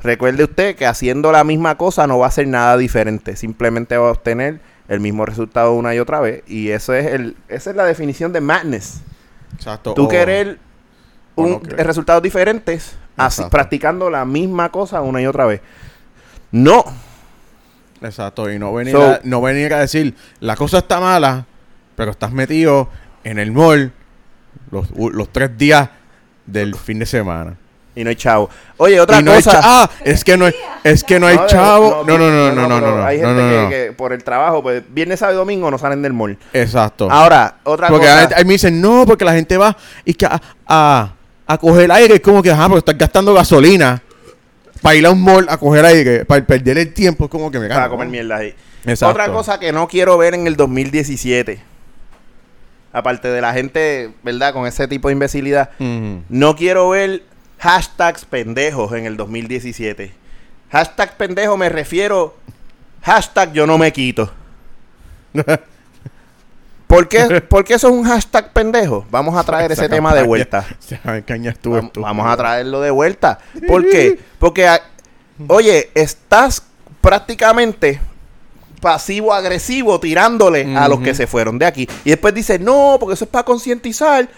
recuerde usted que haciendo la misma cosa no va a hacer nada diferente simplemente va a obtener el mismo resultado una y otra vez y eso es el esa es la definición de madness Exacto. tú o- querer un- no resultados diferentes así, practicando la misma cosa una y otra vez. No, Exacto, y no venir, So- a, no venir a decir, la cosa está mala, pero estás metido en el mall los, los tres días del fin de semana. Y no hay chavo. Oye, otra Y no hay cosa. ah, es que no hay, es que no hay chavo. No, no, no, no, no, no, no. Hay gente no, que, por el trabajo, pues viernes, sábado y domingo no salen del mall. Exacto. Ahora, otra Porque cosa. ahí ahí me dicen, no, porque la gente va y que a, a, a coger aire. Es como que, ajá, pero estás gastando gasolina para ir a un mall a coger aire, para perder el tiempo. Es como que me Para cago. comer mierda ahí. Exacto. Otra cosa que no quiero ver en el 2017. Aparte de la gente, ¿verdad? Con ese tipo de imbecilidad. No quiero ver hashtags pendejos en el 2017. Hashtag pendejo me refiero. Hashtag yo no me quito. ¿Por qué, ¿Por qué eso es un hashtag pendejo? Vamos a traer ese tema de vuelta. estuvo Vamos, a traerlo de vuelta. ¿Por qué? Porque, oye, estás prácticamente pasivo-agresivo tirándole a los que se fueron de aquí. Y después dice, no, porque eso es para concientizar.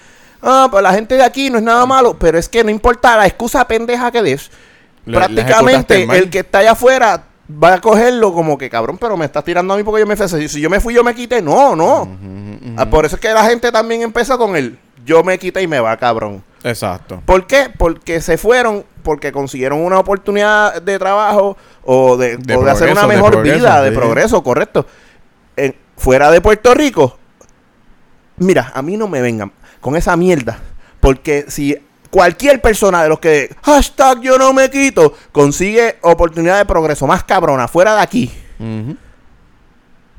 Ah, pues la gente de aquí no es nada malo. Pero es que no importa la excusa pendeja que des. Le- prácticamente el que está allá afuera va a cogerlo como que, cabrón, pero me estás tirando a mí porque yo me fui. Si- yo me fui, yo me quité. No, no. Ah, por eso es que la gente también empezó con el yo me quité y me va, cabrón. Exacto. ¿Por qué? Porque se fueron, porque consiguieron una oportunidad de trabajo o de, De o de hacer una de mejor progreso, vida, de sí. progreso, correcto. En- fuera de Puerto Rico, mira, a mí no me vengan con esa mierda, porque si cualquier persona de los que hashtag yo no me quito consigue oportunidad de progreso más cabrona fuera de aquí,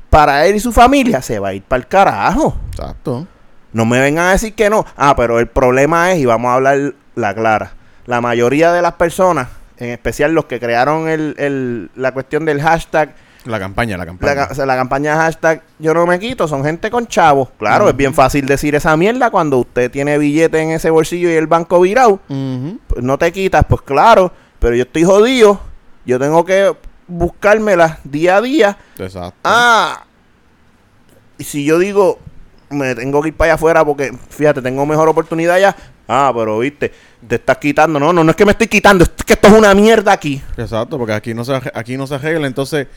para él y su familia, se va a ir para el carajo. Exacto. No me vengan a decir que no. Ah, pero el problema es, y vamos a hablar la clara, la mayoría de las personas, en especial los que crearon el, el- la cuestión del hashtag, La campaña, la campaña. ca- o sea, la campaña hashtag yo no me quito, son gente con chavos. Claro, es bien fácil decir esa mierda cuando usted tiene billete en ese bolsillo y el banco virado. Pues no te quitas, pues claro, pero yo estoy jodido. Yo tengo que buscármela día a día. Exacto. Ah, y si yo digo, me tengo que ir para allá afuera porque, fíjate, tengo mejor oportunidad allá. Ah, pero viste, te estás quitando. No, no, no es que me estoy quitando, es que esto es una mierda aquí. Exacto, porque aquí no se aquí no se arregla, entonces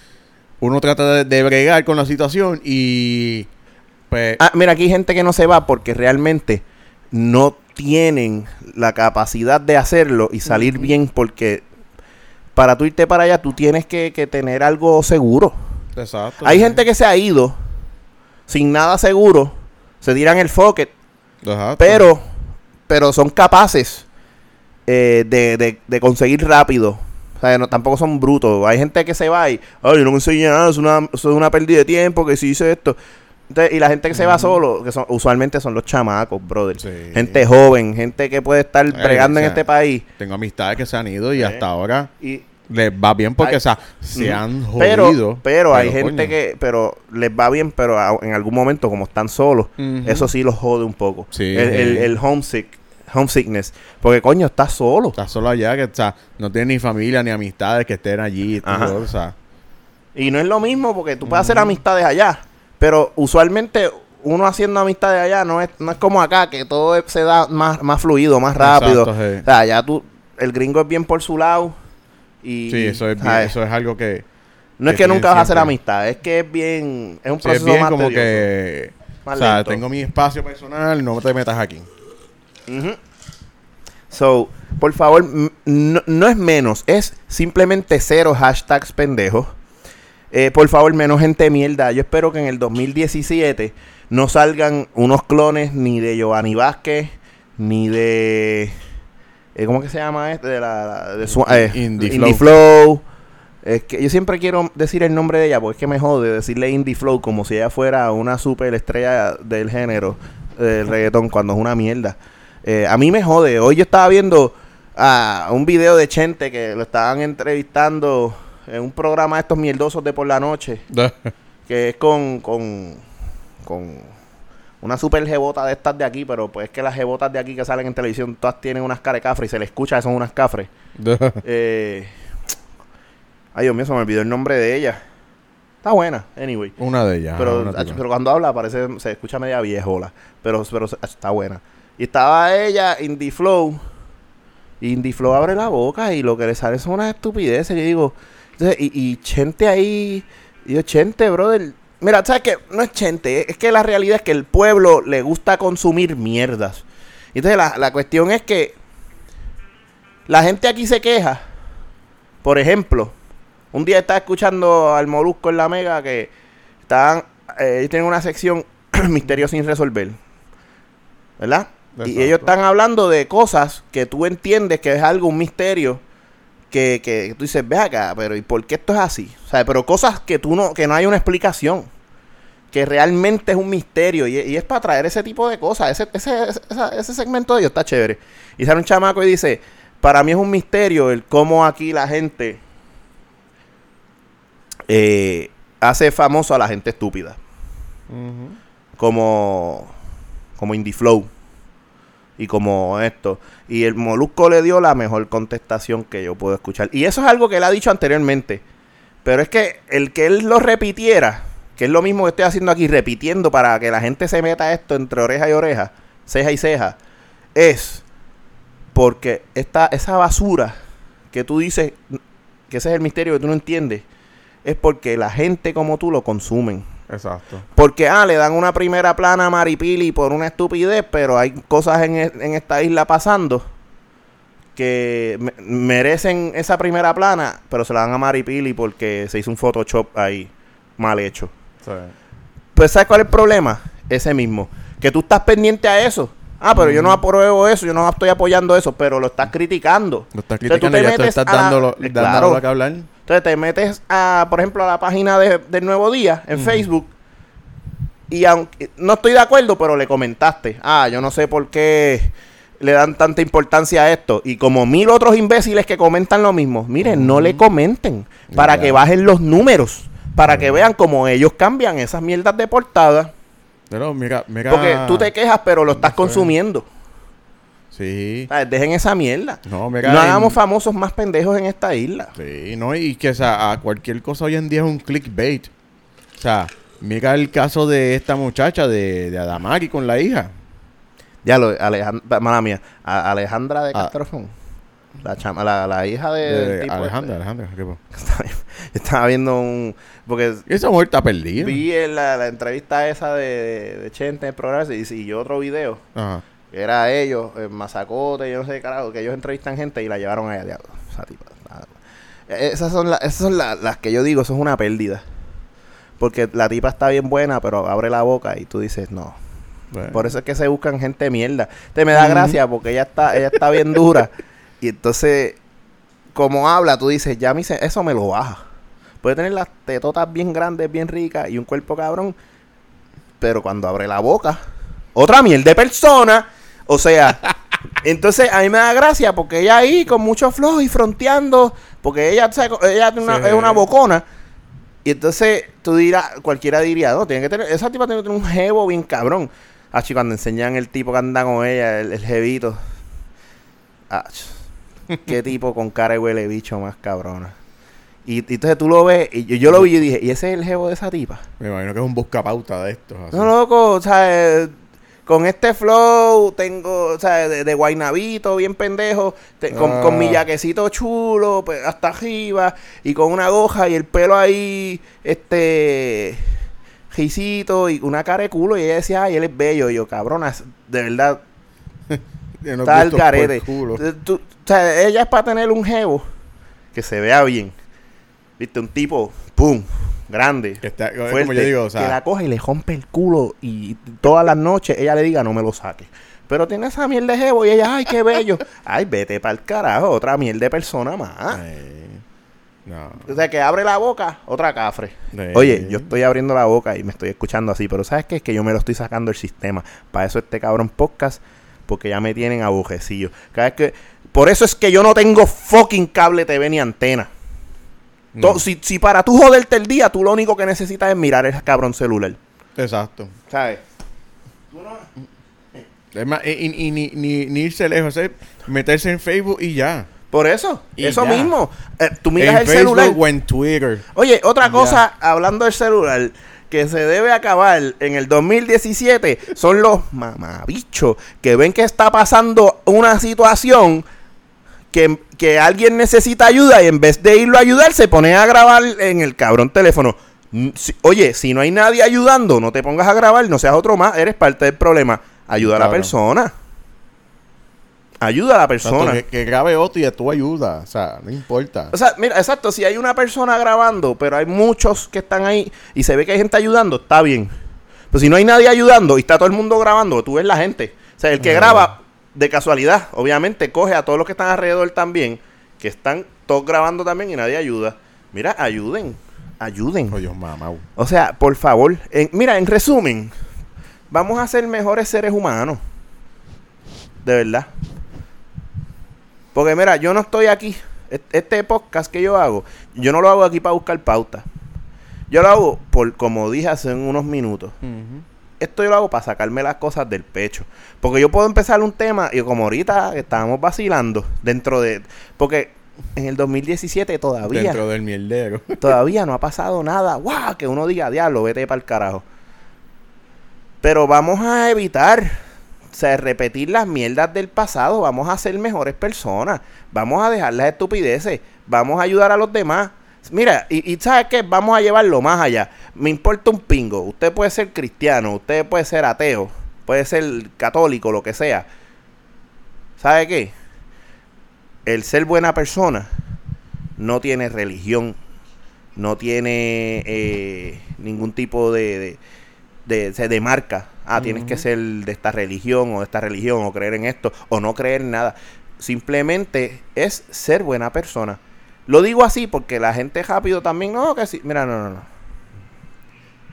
uno trata de, de bregar con la situación y pues Ah, mira, aquí hay gente que no se va porque realmente no tienen la capacidad de hacerlo y salir bien porque para tú irte para allá tú tienes que, que tener algo seguro. exacto. Hay gente que se ha ido sin nada seguro, se tiran el Exacto. pero pero son capaces eh, de, de- de conseguir rápido. O sea, no, tampoco son brutos. Hay gente que se va y, ay, no me enseña nada, es una, eso es una pérdida de tiempo, que si hice esto. Entonces, y la gente que se va solo, que son, usualmente son los chamacos, brother. Sí. Gente joven, gente que puede estar bregando o en este país. tengo amistades que se han ido y hasta ahora Y, les va bien porque o sea, se han pero, jodido. pero hay gente coño. que, pero les va bien, pero a- en algún momento, como están solos, eso sí los jode un poco. Sí. El, el, el homesick, homesickness. Porque coño, estás solo. Estás solo allá, que o sea, no tienes ni familia ni amistades que estén allí. y todo, Ajá. o sea, Y no es lo mismo porque tú puedes hacer amistades allá, pero usualmente uno haciendo amistades allá no es, no es como acá, que todo es- se da más, más fluido, más rápido. Exacto, sí. O sea, allá tú, el gringo es bien por su lado. Y, sí, eso es, bien- eso es algo que no es que nunca vas a hacer amistad, es que es bien, es un sí, es proceso bien más como tedioso, que más o sea, lento. tengo mi espacio personal, no te metas aquí. So, por favor, m- no, no es menos, es simplemente cero hashtags pendejos. Eh, por favor, menos gente mierda. Yo espero que en el 2017 no salgan unos clones ni de Giovanni Vázquez, ni de... eh, ¿Cómo que se llama este? De la... la- de Swa- eh, Indie Indie Flow. Es que yo siempre quiero decir el nombre de ella porque es que me jode decirle Indie Flow como si ella fuera una super estrella del género del reggaetón cuando es una mierda. Eh, a mí me jode. Hoy yo estaba viendo ah, un video de Chente que lo estaban entrevistando en un programa de estos mierdosos de por la noche que es con, con, con una super jebota de estas de aquí, pero pues es que las jebotas de aquí que salen en televisión todas tienen unas carecafres y se le escucha que son unas cafres. Eh, ay, Dios mío, se me olvidó el nombre de ella. Está buena, anyway. una de ellas. Pero, tipa. pero cuando habla parece, se escucha media viejola. Pero, pero está buena. Y estaba ella, Indie Flow. Y Indie Flow abre la boca y lo que le sale son unas estupideces. Yo digo, entonces, y, y Chente ahí. Y yo, Chente, brother. Mira, ¿sabes qué? No es Chente. Es que la realidad es que el pueblo le gusta consumir mierdas. Entonces la, la cuestión es que La gente aquí se queja. Por ejemplo, un día estaba escuchando al Molusco en la Mega que estaban, eh, tienen una sección misterio sin resolver. ¿Verdad? Y ellos están hablando de cosas que tú entiendes que es algo, un misterio, que, que tú dices, ve acá, pero ¿y por qué esto es así? O sea, pero cosas que tú no, que no hay una explicación. Que realmente es un misterio. Y, y es para traer ese tipo de cosas. Ese, ese, ese segmento de ellos está chévere. Y sale un chamaco y dice, para mí es un misterio el cómo aquí la gente eh, hace famoso a la gente estúpida. Como, como Indie Flow. Y como esto. Y el Molusco le dio la mejor contestación que yo puedo escuchar. Y eso es algo que él ha dicho anteriormente. Pero es que el que él lo repitiera, que es lo mismo que estoy haciendo aquí, repitiendo para que la gente se meta esto entre oreja y oreja, ceja y ceja, es porque esta, esa basura que tú dices, que ese es el misterio que tú no entiendes, es porque la gente como tú lo consumen. Exacto. Porque, ah, le dan una primera plana a Maripili por una estupidez, pero hay cosas en, e- en esta isla pasando que me- merecen esa primera plana, pero se la dan a Maripili porque se hizo un Photoshop ahí mal hecho. Sí. Pues, ¿sabes cuál es el problema? Ese mismo. Que tú estás pendiente a eso. Ah, pero yo no apruebo eso, yo no estoy apoyando eso, pero lo estás criticando. Lo estás tú criticando te y ya tú estás a la- dándolo, lo que hablar. Entonces te metes a, por ejemplo, a la página de, del Nuevo Día en Facebook y aunque no estoy de acuerdo, pero le comentaste, ah, yo no sé por qué le dan tanta importancia a esto. Y como mil otros imbéciles que comentan lo mismo, miren, no le comenten para que bajen los números, para que vean cómo ellos cambian esas mierdas de portada. Pero mira, mira. Porque tú te quejas, pero lo estás consumiendo. Sí. Dejen esa mierda. No, mira. No hagamos famosos más pendejos en esta isla. Sí, no, y que o sea, a cualquier cosa hoy en día es un clickbait. O sea, mira el caso de esta muchacha de, de Adamari con la hija. Ya lo, Alejandra, mala mía, a- Alejandra de Ah. Castrofón. La, chama- la, la hija de, tipo Alejandra, Alejandra. ¿qué este. Estaba viendo un... Porque Esa mujer está perdida. vi en la, la entrevista esa de, de, de Chente en el programa y siguió otro video. Ajá. Era ellos, el Mazacote, yo no sé qué carajo, que ellos entrevistan gente y la llevaron allá. diablo, esa tipa, nada. Eh, Esas son, la- esas son la- las que yo digo, eso es una pérdida. Porque la tipa está bien buena, pero abre la boca y tú dices, no, Bueno. por eso es que se buscan gente mierda. Te me da gracia porque ella está, ella está bien dura. Y entonces, como habla, tú dices, ya me eso me lo baja. Puede tener las tetotas bien grandes, bien ricas y un cuerpo cabrón. Pero cuando abre la boca, otra miel de persona. O sea, entonces a mí me da gracia porque ella ahí con mucho flow y fronteando. Porque ella, ¿sabes? ella tiene una- Sí. es una bocona. Y entonces tú dirás, cualquiera diría, no, tiene que tener, esa tipa tiene que tener un jevo bien cabrón. Ah, cuando enseñan el tipo que anda con ella, el, el jevito. Ah, qué tipo con cara de huele bicho más cabrona. Y, y entonces tú lo ves, y yo, yo lo vi y dije, ¿y ese es el jevo de esa tipa? Me imagino que es un buscapauta de estos. así. No, loco, o sea, eh, con este flow tengo, o sea, de, de guaynabito, bien pendejo, te- con, con mi Ah. yaquecito chulo, pues, hasta arriba, y con una goja y el pelo ahí, este, gisito, y una cara de culo, y ella decía, ay, él es bello, y yo, cabrona, es- de verdad, Tiene unos está al gustos por garete. culo. Tú- tú- o sea, ella es para tener un jevo que se vea bien. Viste, un tipo, pum, grande. Que está- como yo digo, o sea, que la coge y le rompe el culo y todas las noches ella le diga no me lo saque. Pero tiene esa miel de jevo y ella, ay, qué bello. ay, vete para el carajo, otra miel de persona más. no. O sea, que abre la boca, otra cafre. Oye, yo estoy abriendo la boca y me estoy escuchando así, pero ¿sabes qué? Es que yo me lo estoy sacando del sistema. Para eso este cabrón podcast, porque ya me tienen abujecillo. Cada vez que... Por eso es que yo no tengo fucking cable TV ni antena. No. Si, si para tú joderte el día, tú lo único que necesitas es mirar el cabrón celular. Exacto. ¿Sabes? Es más, y, y- y ni, ni, ni irse lejos, es meterse en Facebook y ya. Por eso, Y eso ya. mismo. Eh, tú miras en el Facebook celular. o en Twitter. Oye, otra Ya. cosa, hablando del celular, que se debe acabar en el 2017, son los mamabichos que ven que está pasando una situación que, que alguien necesita ayuda y en vez de irlo a ayudar, se pone a grabar en el cabrón teléfono. Oye, si no hay nadie ayudando, no te pongas a grabar, no seas otro más, eres parte del problema. Ayuda a la persona. ayuda a la Exacto, persona. que, que grabe otro y tú ayudas. O sea, no importa. O sea, mira, exacto, si hay una persona grabando, pero hay muchos que están ahí y se ve que hay gente ayudando, está bien. Pero si no hay nadie ayudando y está todo el mundo grabando, tú ves la gente. O sea, el que graba, de casualidad, obviamente coge a todos los que están alrededor también, que están todos grabando también y nadie ayuda. Mira, ayuden, ayuden. Oh, Dios mamá. O sea, por favor, en- mira, en resumen, vamos a ser mejores seres humanos. De verdad. Porque mira, yo no estoy aquí. est- Este podcast que yo hago, yo no lo hago aquí para buscar pauta. Yo lo hago por, como dije hace unos minutos. Esto yo lo hago para sacarme las cosas del pecho. Porque yo puedo empezar un tema y como ahorita estábamos vacilando dentro de... Porque en el 2017 todavía... Dentro del mierdero. Todavía no ha pasado nada. ¡Guau! Que uno diga, diablo, vete para el carajo. Pero vamos a evitar, o sea, repetir las mierdas del pasado. Vamos a ser mejores personas. Vamos a dejar las estupideces. Vamos a ayudar a los demás. Mira, y, y ¿sabes qué? Vamos a llevarlo más allá. Me importa un pingo. Usted puede ser cristiano, usted puede ser ateo, puede ser católico, lo que sea. ¿Sabe qué? El ser buena persona no tiene religión, no tiene eh, ningún tipo de, de, de- se demarca. Ah, tienes que ser de esta religión o de esta religión o creer en esto o no creer en nada. Simplemente es ser buena persona. Lo digo así porque la gente rápido también, no, que sí. Mira, no, no, no.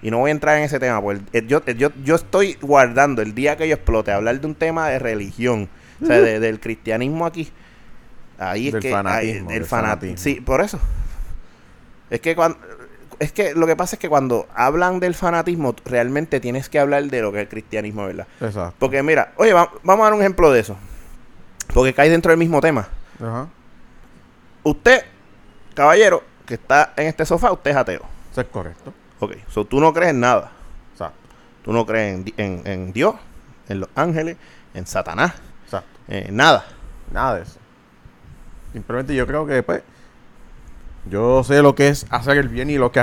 Y no voy a entrar en ese tema, eh, yo, yo, yo estoy guardando el día que yo explote hablar de un tema de religión, o sea, de- del cristianismo aquí. Ahí es Del que ahí- fanatismo, del del fana- fanatismo. Sí, por eso. Es que cuando es que lo que pasa es que cuando hablan del fanatismo, realmente tienes que hablar de lo que es el cristianismo, ¿verdad? Exacto. Porque mira, oye, va- vamos a dar un ejemplo de eso. Porque cae dentro del mismo tema. Ajá. Usted, caballero, que está en este sofá, usted es ateo. Eso es correcto. Ok, so tú no crees en nada. Exacto. Tú no crees en, en- en Dios, en los ángeles, en Satanás, Exacto. en nada. Nada de eso. Simplemente yo creo que, pues, yo sé lo que es hacer el bien y lo que...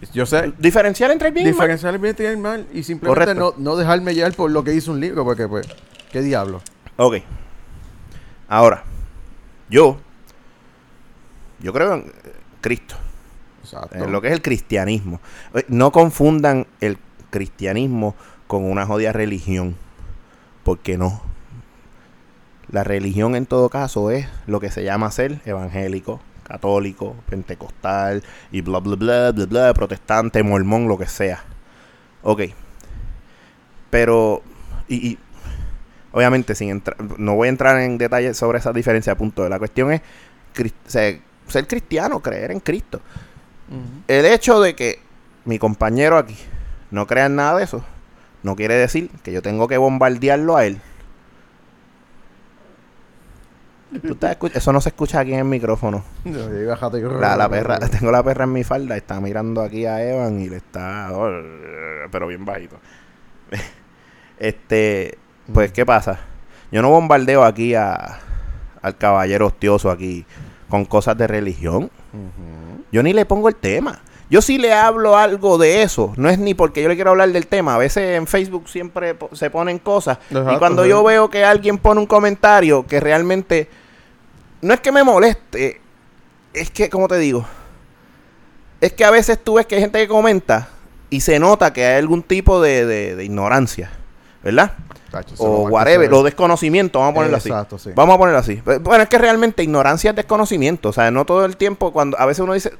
es- Yo sé Diferenciar entre el bien y el mal. diferenciar el bien y el mal y simplemente no, no dejarme llevar por lo que dice un libro, porque, pues, ¿qué diablo? Ok. Ahora, yo, yo creo en eh, Cristo, Exacto. en lo que es el cristianismo. Eh, No confundan el cristianismo con una jodida religión, porque no. La religión en todo caso es lo que se llama ser evangélico, católico, pentecostal y bla bla bla bla bla, protestante, mormón, lo que sea. Ok. Pero, y, y obviamente sin entrar, no voy a entrar en detalles sobre esa diferencia, punto. La cuestión es ser cristiano, creer en Cristo. El hecho de que mi compañero aquí no crea en nada de eso, no quiere decir que yo tengo que bombardearlo a él. Tú Eso no se escucha aquí en el micrófono. Yo llegué a jato y- La, la perra, tengo la perra en mi falda, está mirando aquí a Evan y le está, oh, pero bien bajito. Este, pues, ¿qué pasa? Yo no bombardeo aquí a, al caballero hostioso aquí con cosas de religión. Yo ni le pongo el tema. Yo sí le hablo algo de eso. No es ni porque yo le quiero hablar del tema. A veces en Facebook siempre po- se ponen cosas. y cuando sí. yo veo que alguien pone un comentario que realmente... No es que me moleste. Es que, como te digo? Es que a veces tú ves que hay gente que comenta y se nota que hay algún tipo de, de- de ignorancia. ¿Verdad? Tacho, O lo whatever. se O ve. desconocimiento. Vamos a ponerlo así. Sí. Vamos a ponerlo así. Bueno, es que realmente ignorancia es desconocimiento. O sea, no todo el tiempo cuando a veces uno dice...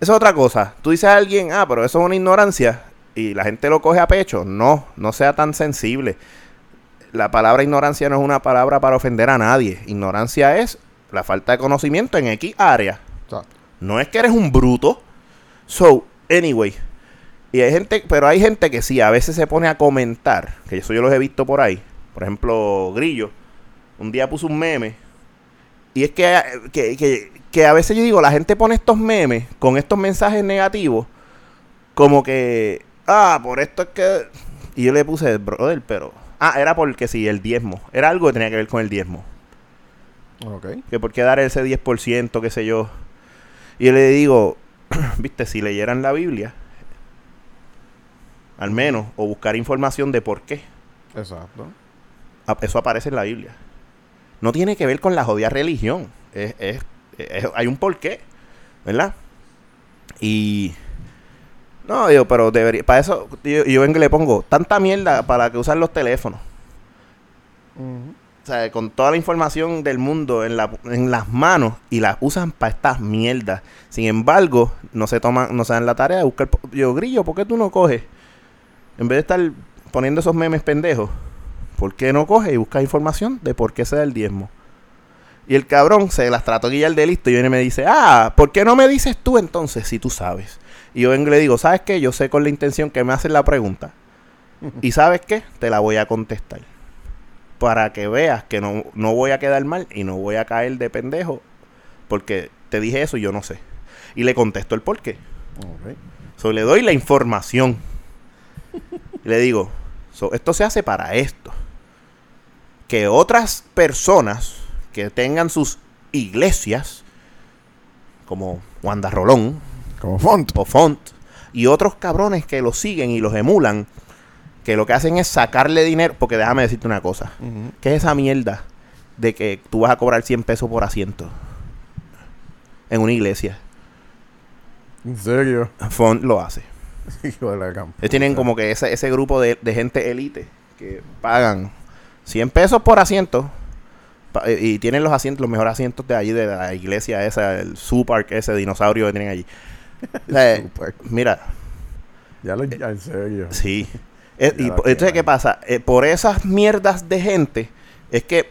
Eso es otra cosa. Tú dices a alguien, ah, pero eso es una ignorancia. Y la gente lo coge a pecho. No, no sea tan sensible. La palabra ignorancia no es una palabra para ofender a nadie. Ignorancia es la falta de conocimiento en X área. Exacto. No es que eres un bruto. So, anyway. Y hay gente, pero hay gente que sí, a veces se pone a comentar, que eso yo los he visto por ahí. Por ejemplo, Grillo, un día puso un meme. Y es que, que, que, que a veces yo digo, la gente pone estos memes con estos mensajes negativos, como que, ah, por esto es que... Y yo le puse, brother, pero... Ah, era porque sí, el diezmo. Era algo que tenía que ver con el diezmo Ok. que por qué dar ese 10%, qué sé yo. Y yo le digo, viste, si leyeran la Biblia, al menos, o buscar información de por qué, Exacto. a- eso aparece en la Biblia. no tiene que ver con la jodida religión. Es, es- es- hay un porqué, ¿verdad? Y. No, digo, pero debería. Para eso, yo, yo vengo y le pongo tanta mierda para que usan los teléfonos. O sea, con toda la información del mundo en, la- en las manos y las usan para estas mierdas. Sin embargo, no se toman, no se dan la tarea de buscar. Yo, Grillo, ¿por qué tú no coges? En vez de estar poniendo esos memes pendejos, ¿por qué no coges y buscas información de por qué se da el diezmo? Y el cabrón se las trató guillar de listo y viene y me dice, ah, ¿por qué no me dices tú entonces si tú sabes? Y yo vengo y le digo, ¿sabes qué? Yo sé con la intención que me hacen la pregunta. ¿Y sabes qué? Te la voy a contestar. Para que veas que no, no voy a quedar mal y no voy a caer de pendejo. Porque te dije eso y yo no sé. Y le contesto el por qué. Ok. So, le doy la información. Y le digo, so, esto se hace para esto. Que otras personas que tengan sus iglesias, como Wanda Rolón Como font. o Font, y otros cabrones que los siguen y los emulan, que lo que hacen es sacarle dinero. Porque déjame decirte una cosa. Ujú. ¿Qué es esa mierda de que tú vas a cobrar 100 pesos por asiento? En una iglesia. En serio. Font lo hace. Ellos tienen como que ese, ese grupo de, de gente élite que pagan 100 pesos por asiento eh, y tienen los asientos, los mejores asientos de allí, de la iglesia esa, el Zoo Park, ese dinosaurio que tienen allí. O sea, Super. mira, Ya lo ya, en serio. sí. Eh, y entonces, ¿qué pasa? Eh, por esas mierdas de gente es que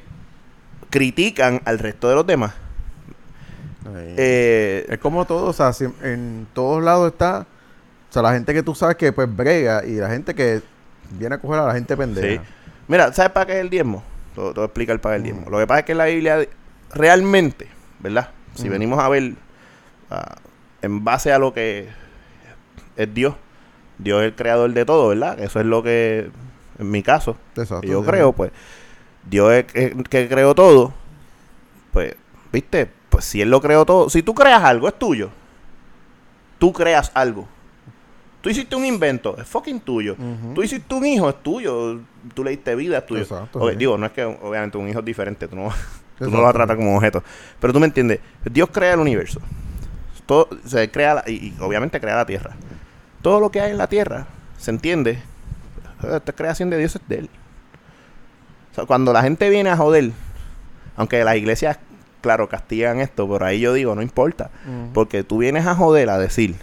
critican al resto de los demás. Eh, Es como todo, o sea, si- en todos lados está, o sea, la gente que tú sabes que pues brega y la gente que viene a coger a la gente pendeja. Sí. Mira, ¿sabes para qué es el diezmo? Te te voy a explicar para qué es el Mm. diezmo. Lo que pasa es que la Biblia realmente, ¿verdad? Si Mm. venimos a ver en base a lo que es Dios, Dios es el creador de todo, ¿verdad? Eso es lo que, en mi caso, Exacto, yo creo, pues, Dios es el que creó todo, pues, ¿viste? Pues si Él lo creó todo, si tú creas algo, es tuyo. Tú creas algo. Tú hiciste un invento, es fucking tuyo. Tú hiciste un hijo, es tuyo. Tú le diste vida, es tuyo. Exacto, sí. Digo, no es que obviamente un hijo es diferente, tú no, tú no lo vas a tratar como objeto. Pero tú me entiendes, Dios crea el universo. Todo, Él crea la- y, y obviamente crea la tierra. Todo lo que hay en la tierra, se entiende, eh, esta creación de Dios es de Él. O sea, cuando la gente viene a joder, aunque las iglesias, claro, castigan esto, pero ahí yo digo, no importa. Porque tú vienes a joder a decir,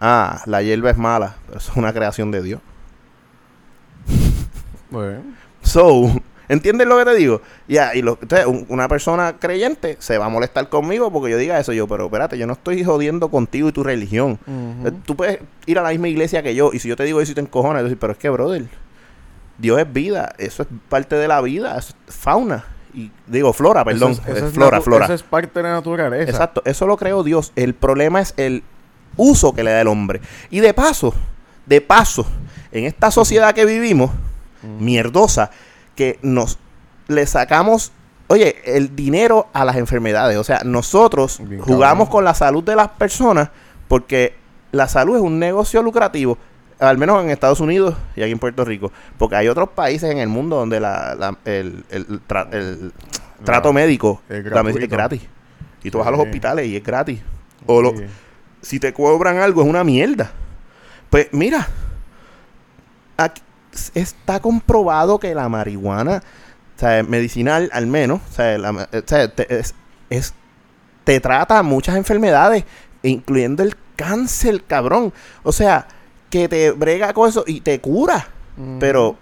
ah, la hierba es mala, pero eso es una creación de Dios. Bueno, So, ¿entiendes lo que te digo? Ya, y lo, entonces, un- una persona creyente se va a molestar conmigo porque yo diga eso. Yo, pero espérate, yo no estoy jodiendo contigo y tu religión. Eh, Tú puedes ir a la misma iglesia que yo, y si yo te digo eso y te encojonas, decir, pero es que, brother, Dios es vida, eso es parte de la vida, eso es fauna. Y digo, flora, perdón, Eso es- eso es flora, flora. Eso es parte de la naturaleza. Exacto, eso lo creó Dios. El problema es el uso que le da el hombre. Y de paso, de paso, en esta sociedad que vivimos, mierdosa, que nos le sacamos, oye, el dinero a las enfermedades. O sea, nosotros Bien jugamos cabrón. con la salud de las personas porque la salud es un negocio lucrativo. Al menos en Estados Unidos y aquí en Puerto Rico. Porque hay otros países en el mundo donde la, la- el, el tra- el trato La- médico es es gratis. Y tú vas a los hospitales y es gratis. O lo- Sí. Si te cobran algo es una mierda. Pues mira, aquí está comprobado que la marihuana, o sea, medicinal al menos, o sea, la o sea, te, es, es- te trata muchas enfermedades, incluyendo el cáncer, cabrón. O sea, que te brega con eso y te cura. Ujú. Pero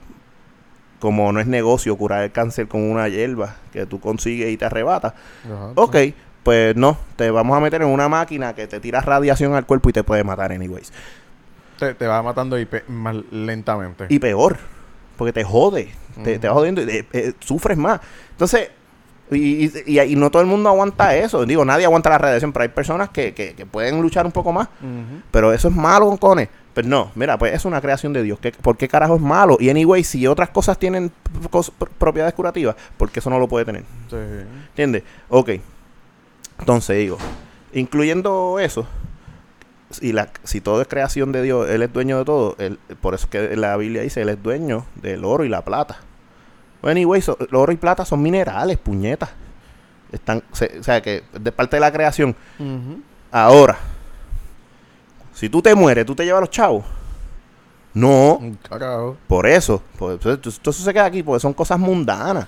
como no es negocio curar el cáncer con una hierba que tú consigues y te arrebata, Exacto. Ok, pues no, te vamos a meter en una máquina que te tira radiación al cuerpo y te puede matar anyways. Te, te va matando y pe- más lentamente. Y peor, porque te jode, te, te va jodiendo y eh, eh, sufres más. Entonces, y, y- y- y no todo el mundo aguanta eso. Digo, nadie aguanta la radiación, pero hay personas que, que- que pueden luchar un poco más. Pero eso es malo, concones. Pues no, mira, pues es una creación de Dios. ¿Qué, ¿Por qué carajo es malo? Y anyway, si otras cosas tienen cos- propiedades curativas, ¿por qué eso no lo puede tener? Sí. ¿Entiendes? Ok. Entonces digo, incluyendo eso, si, la, si todo es creación de Dios, Él es dueño de todo, él, por eso es que la Biblia dice, Él es dueño del oro y la plata. Anyway, so- el oro y plata son minerales, puñetas. Están, se- o sea, que de parte de la creación. Ahora, si tú te mueres, ¿tú te llevas los chavos? No, carajo. por eso. Por, eso se queda aquí, porque son cosas mundanas.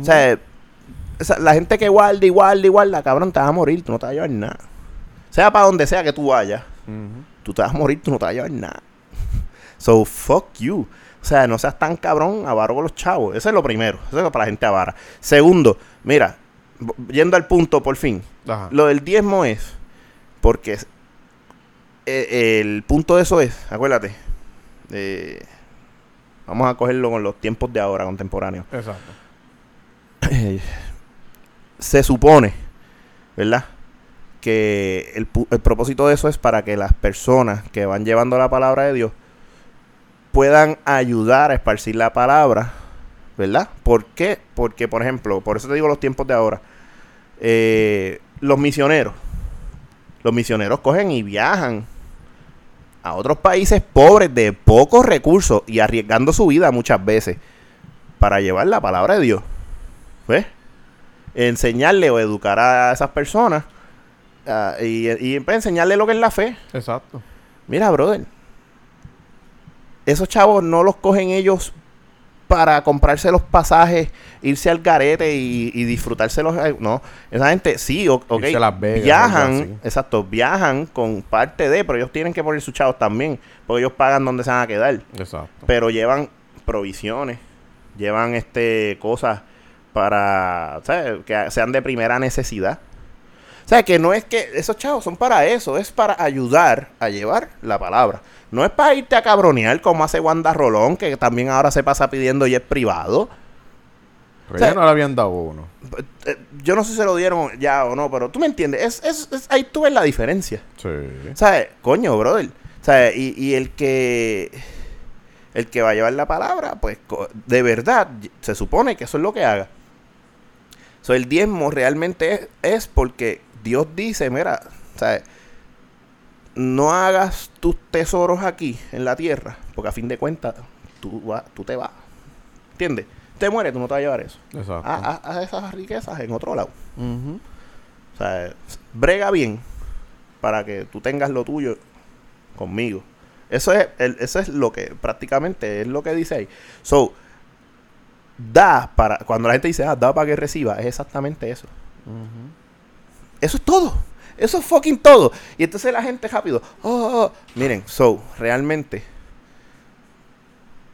O sea, la gente que guarda y guarda y guarda, cabrón, te vas a morir, tú no te vas a llevar nada. Sea para donde sea que tú vayas, tú te vas a morir, tú no te vas a llevar nada. So, fuck you. O sea, no seas tan cabrón, avaro con los chavos. Eso es lo primero. Eso es para la gente avara. Segundo, mira, yendo al punto por fin. Ajá. Lo del diezmo es porque es- eh, el punto de eso es, acuérdate, eh, vamos a cogerlo con los tiempos de ahora, contemporáneos. Exacto. Se supone, ¿verdad? Que el propósito de eso es para que las personas que van llevando la palabra de Dios puedan ayudar a esparcir la palabra, ¿verdad? ¿Por qué? Porque, por ejemplo, por eso te digo los tiempos de ahora, eh, los misioneros, los misioneros cogen y viajan a otros países pobres de pocos recursos y arriesgando su vida muchas veces para llevar la palabra de Dios. ¿Ves? Enseñarle o educar a esas personas ah, y, y pues, enseñarle lo que es la fe. Exacto. Mira, brother, esos chavos no los cogen ellos para comprarse los pasajes, irse al garete y, y disfrutárselos. eh, No, esa gente sí, ok, Las Vegas, viajan, exacto, viajan con parte de, pero ellos tienen que poner sus chavos también, porque ellos pagan donde se van a quedar Exacto. pero llevan provisiones, llevan este cosas para, ¿sabes? Que sean de primera necesidad. O sea, que no es que esos chavos son para eso, es para ayudar a llevar la palabra. No es para irte a cabronear como hace Wanda Rolón, que también ahora se pasa pidiendo y es privado. Pero O sea, ya no le habían dado uno. Eh, Yo no sé si se lo dieron ya o no, pero tú me entiendes. Es, es- es- ahí tú ves la diferencia. Sí. ¿Sabes? Coño, brother. ¿Sabes? Y, y el que. El que va a llevar la palabra, pues de verdad, se supone que eso es lo que haga. So, el diezmo realmente es, es porque Dios dice: Mira, ¿sabes? No hagas tus tesoros aquí en la tierra, porque a fin de cuentas tú, va- tú te vas. ¿Entiendes? Te mueres, tú no te vas a llevar eso. Exacto. Haz, haz- haz esas riquezas en otro lado. O sea, brega bien para que tú tengas lo tuyo conmigo. Eso es, el- eso es lo que prácticamente es lo que dice ahí. So, da para, cuando la gente dice, ah, da para que reciba, es exactamente eso. Eso es todo. Eso es fucking todo. Y entonces la gente rápido, oh, oh, oh. miren, so, realmente,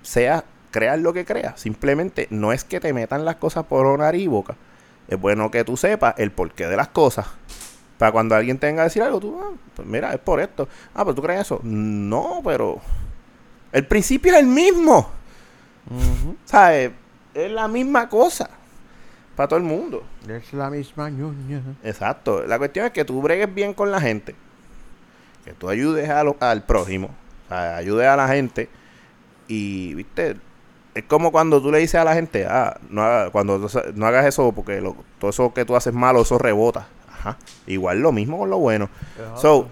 sea, creas lo que creas, simplemente no es que te metan las cosas por nariz y boca. Es bueno que tú sepas el porqué de las cosas. Para cuando alguien tenga que decir algo, tú, ah, pues mira, es por esto. Ah, pero tú crees eso. No, pero el principio es el mismo. ¿Sabes? Es la misma cosa. Para todo el mundo. Es la misma ñoña. Exacto. La cuestión es que tú bregues bien con la gente. Que tú ayudes a lo- al prójimo. O sea, ayudes a la gente. Y, viste, es como cuando tú le dices a la gente, ah, no, haga- cuando no hagas eso porque lo- todo eso que tú haces malo, eso rebota. Ajá. Igual lo mismo con lo bueno. So,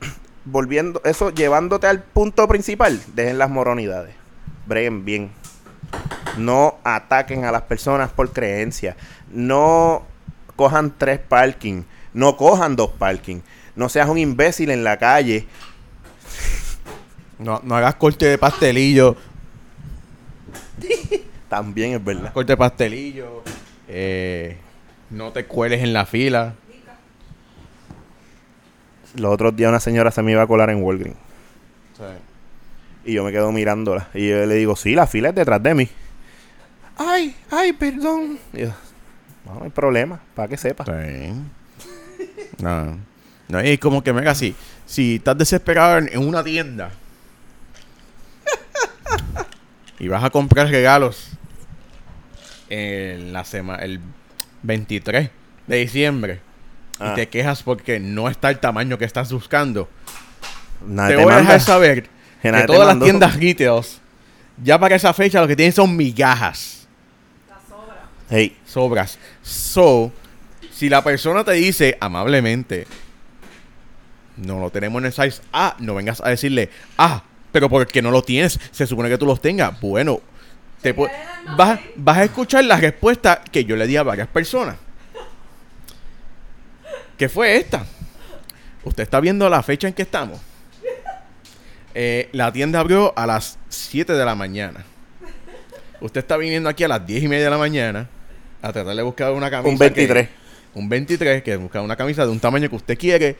volviendo, eso llevándote al punto principal, dejen las moronidades. Breguen bien. No ataquen a las personas por creencia. No cojan tres parking. No cojan dos parking. No seas un imbécil en la calle. No, no hagas corte de pastelillo. También es verdad. Corte de pastelillo. Eh, no te cueles en la fila. Los otros días una señora se me iba a colar en Walgreens. Y yo me quedo mirándola. Y yo le digo, sí, la fila es detrás de mí. Ay, ay, perdón. Y yo, no, no hay problema, para que sepa. Sí. No. No, es como que, mega, si, si estás desesperado en, en una tienda y vas a comprar regalos en la semana, el 23 de diciembre Ah. y te quejas porque no está el tamaño que estás buscando, Nadie te voy a dejar saber Que todas las tiendas retails ya para esa fecha lo que tienen son migajas. Hey, sobras. So, si la persona te dice amablemente, no lo tenemos en el size A, no vengas a decirle, ah, pero porque no lo tienes, se supone que tú los tengas. Bueno, te vas, vas a escuchar la respuesta que yo le di a varias personas. ¿Qué fue esta? Usted está viendo la fecha en que estamos. Eh, la tienda abrió a las 7 de la mañana. Usted está viniendo aquí a las 10 y media de la mañana a tratar de buscar una camisa. Un 23. que- un 23, que busca una camisa de un tamaño que usted quiere.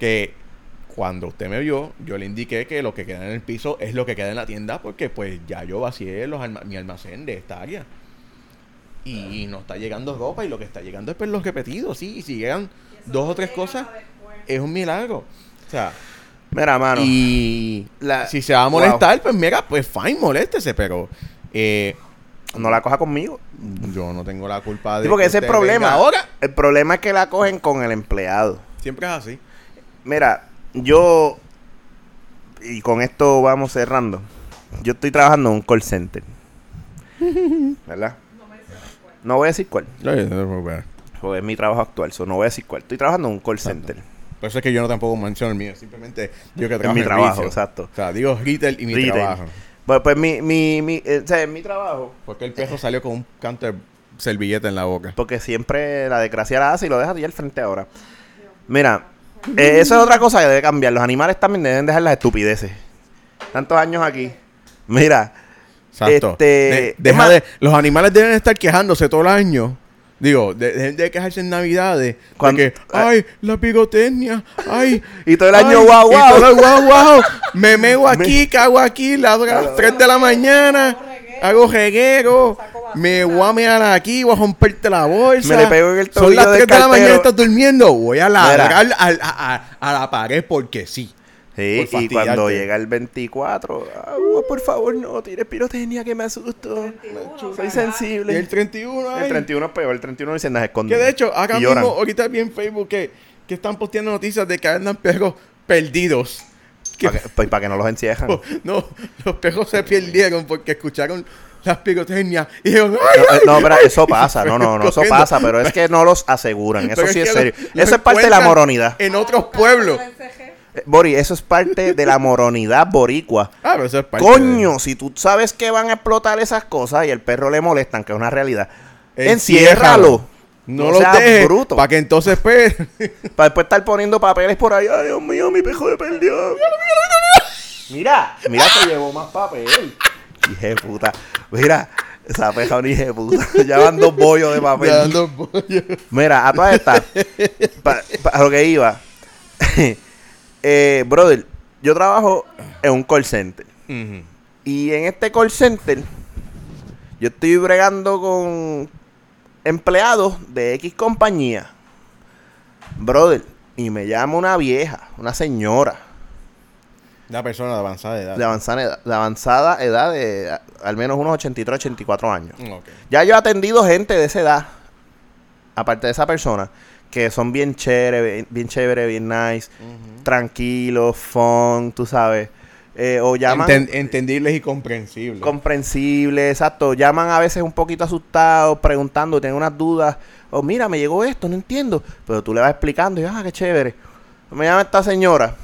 Que cuando usted me vio, yo le indiqué que lo que queda en el piso es lo que queda en la tienda, porque pues ya yo vacié los alma- mi almacén de esta área. Y no está llegando ropa, y lo que está llegando es pues los repetidos, sí. Y si llegan dos o tres cosas, es un milagro. O sea, Mira, mano. y la- si se va a Wow. molestar, pues mira, pues fine, moléstese, pero eh, No la coja conmigo. yo no tengo la culpa de. Sí, porque que ese es el problema. Ahora, El problema es que la cogen con el empleado. siempre es así. Mira, yo. Y con esto vamos cerrando. Yo estoy trabajando en un call center. ¿Verdad? No voy a decir cuál. Porque es mi trabajo actual. So no voy a decir cuál. Estoy trabajando en un call center. Por eso es que yo no tampoco menciono el mío. Simplemente digo que En trabajo mi en trabajo, retail. exacto. O sea, digo retail y mi Retail. trabajo. Pues, pues mi, mi, mi, eh, o sea, mi trabajo. Porque el perro salió con un canto de servilleta en la boca. Porque siempre la desgracia la hace y lo deja allí al frente ahora. Mira, eh, eso es otra cosa que debe cambiar. Los animales también deben dejar las estupideces. Tantos años aquí. Mira, Exacto. Este, De- deja es más- de, los animales deben estar quejándose todo el año. Digo, de- dejen de, quejarse en Navidades. Porque, ay, la pirotecnia, ay. Y todo el año, ay, guau, y guau. todo el guau, guau. Me meo aquí, cago aquí, la a las 3 de la mañana. Hago reguero. Me voy a mear aquí, voy a romperte la bolsa. Me le pego en el Son tobillo las del 3 de la mañana, cartero. estás durmiendo. Voy a ladrar a- a la pared porque sí. Sí, y cuando llega el 24, "Agua, por favor, no tires pirotecnia que me asusto. 31, Soy sensible. Y el 31, El ay. 31 es peor, el 31 dicen las esconden. Que de hecho, acá mismo, lloran. ahorita vi en Facebook que, que están posteando noticias de que andan perros perdidos. Que- Para que, pues, para que no los encierran. Oh, no, los perros se perdieron porque escucharon las pirotecnias y dijeron, No, ¡ay, ay! no, pero eso pasa, no, no, no, eso pasa, pero es que no los aseguran, eso Pero sí es que serio. lo- lo Eso es parte de la moronidad. En otros pueblos. Eh, Bori, eso es parte de la moronidad boricua. Ah, pero eso es parte Coño, si tú sabes que van a explotar esas cosas y el perro le molestan, que es una realidad, enciérralo. No, No seas dejes. bruto. Para que entonces, pues. Para después estar poniendo papeles por ahí. Ay, Dios mío, mi pejo de perdió. Mira, mira que llevó más papel. Hije de puta. Mira, esa peja un hije de puta. Ya van dos bollos de papel. ya ando pollo. Mira, a todas estas, para lo que iba. Eh, brother, yo trabajo en un call center. Y en este call center, yo estoy bregando con empleados de X compañía. Brother, y me llama una vieja, una señora Una persona de avanzada edad. de avanzada edad, de, avanzada edad de a- al menos unos 83, 84 años. Mm. Ya yo he atendido gente de esa edad, aparte de esa persona, que son bien chévere, bien, bien chévere, bien nice, tranquilos, fun, tú sabes. Eh, o llaman Enten- entendibles y comprensibles. comprensibles, exacto. Llaman a veces un poquito asustados, preguntando, tienen unas dudas. O mira, me llegó esto, no entiendo. Pero tú le vas explicando y ah, qué chévere. Me llama esta señora.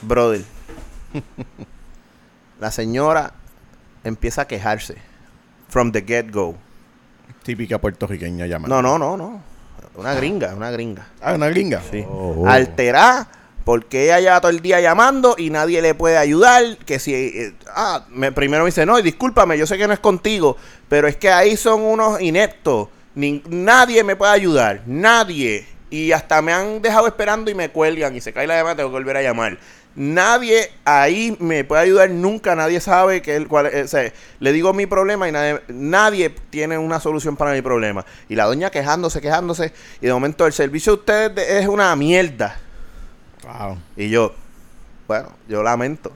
Brother. La señora empieza a quejarse. From the get-go. Típica puertorriqueña llamada. No, no, no, no. Una gringa, una gringa. Ah, una gringa. Sí. Oh. Alterada porque ella lleva todo el día llamando y nadie le puede ayudar. Que si. eh, ah, me, primero me dice, no, y discúlpame, yo sé que no es contigo, pero es que ahí son unos ineptos. Ni- nadie me puede ayudar, nadie. Y hasta me han dejado esperando y me cuelgan y se cae la llamada, tengo que volver a llamar. Nadie ahí me puede ayudar nunca, nadie sabe que el o sea, le digo mi problema y nadie, nadie tiene una solución para mi problema. Y la doña quejándose, quejándose, y de momento el servicio de ustedes de- es una mierda. Wow. Y yo, bueno, yo lamento.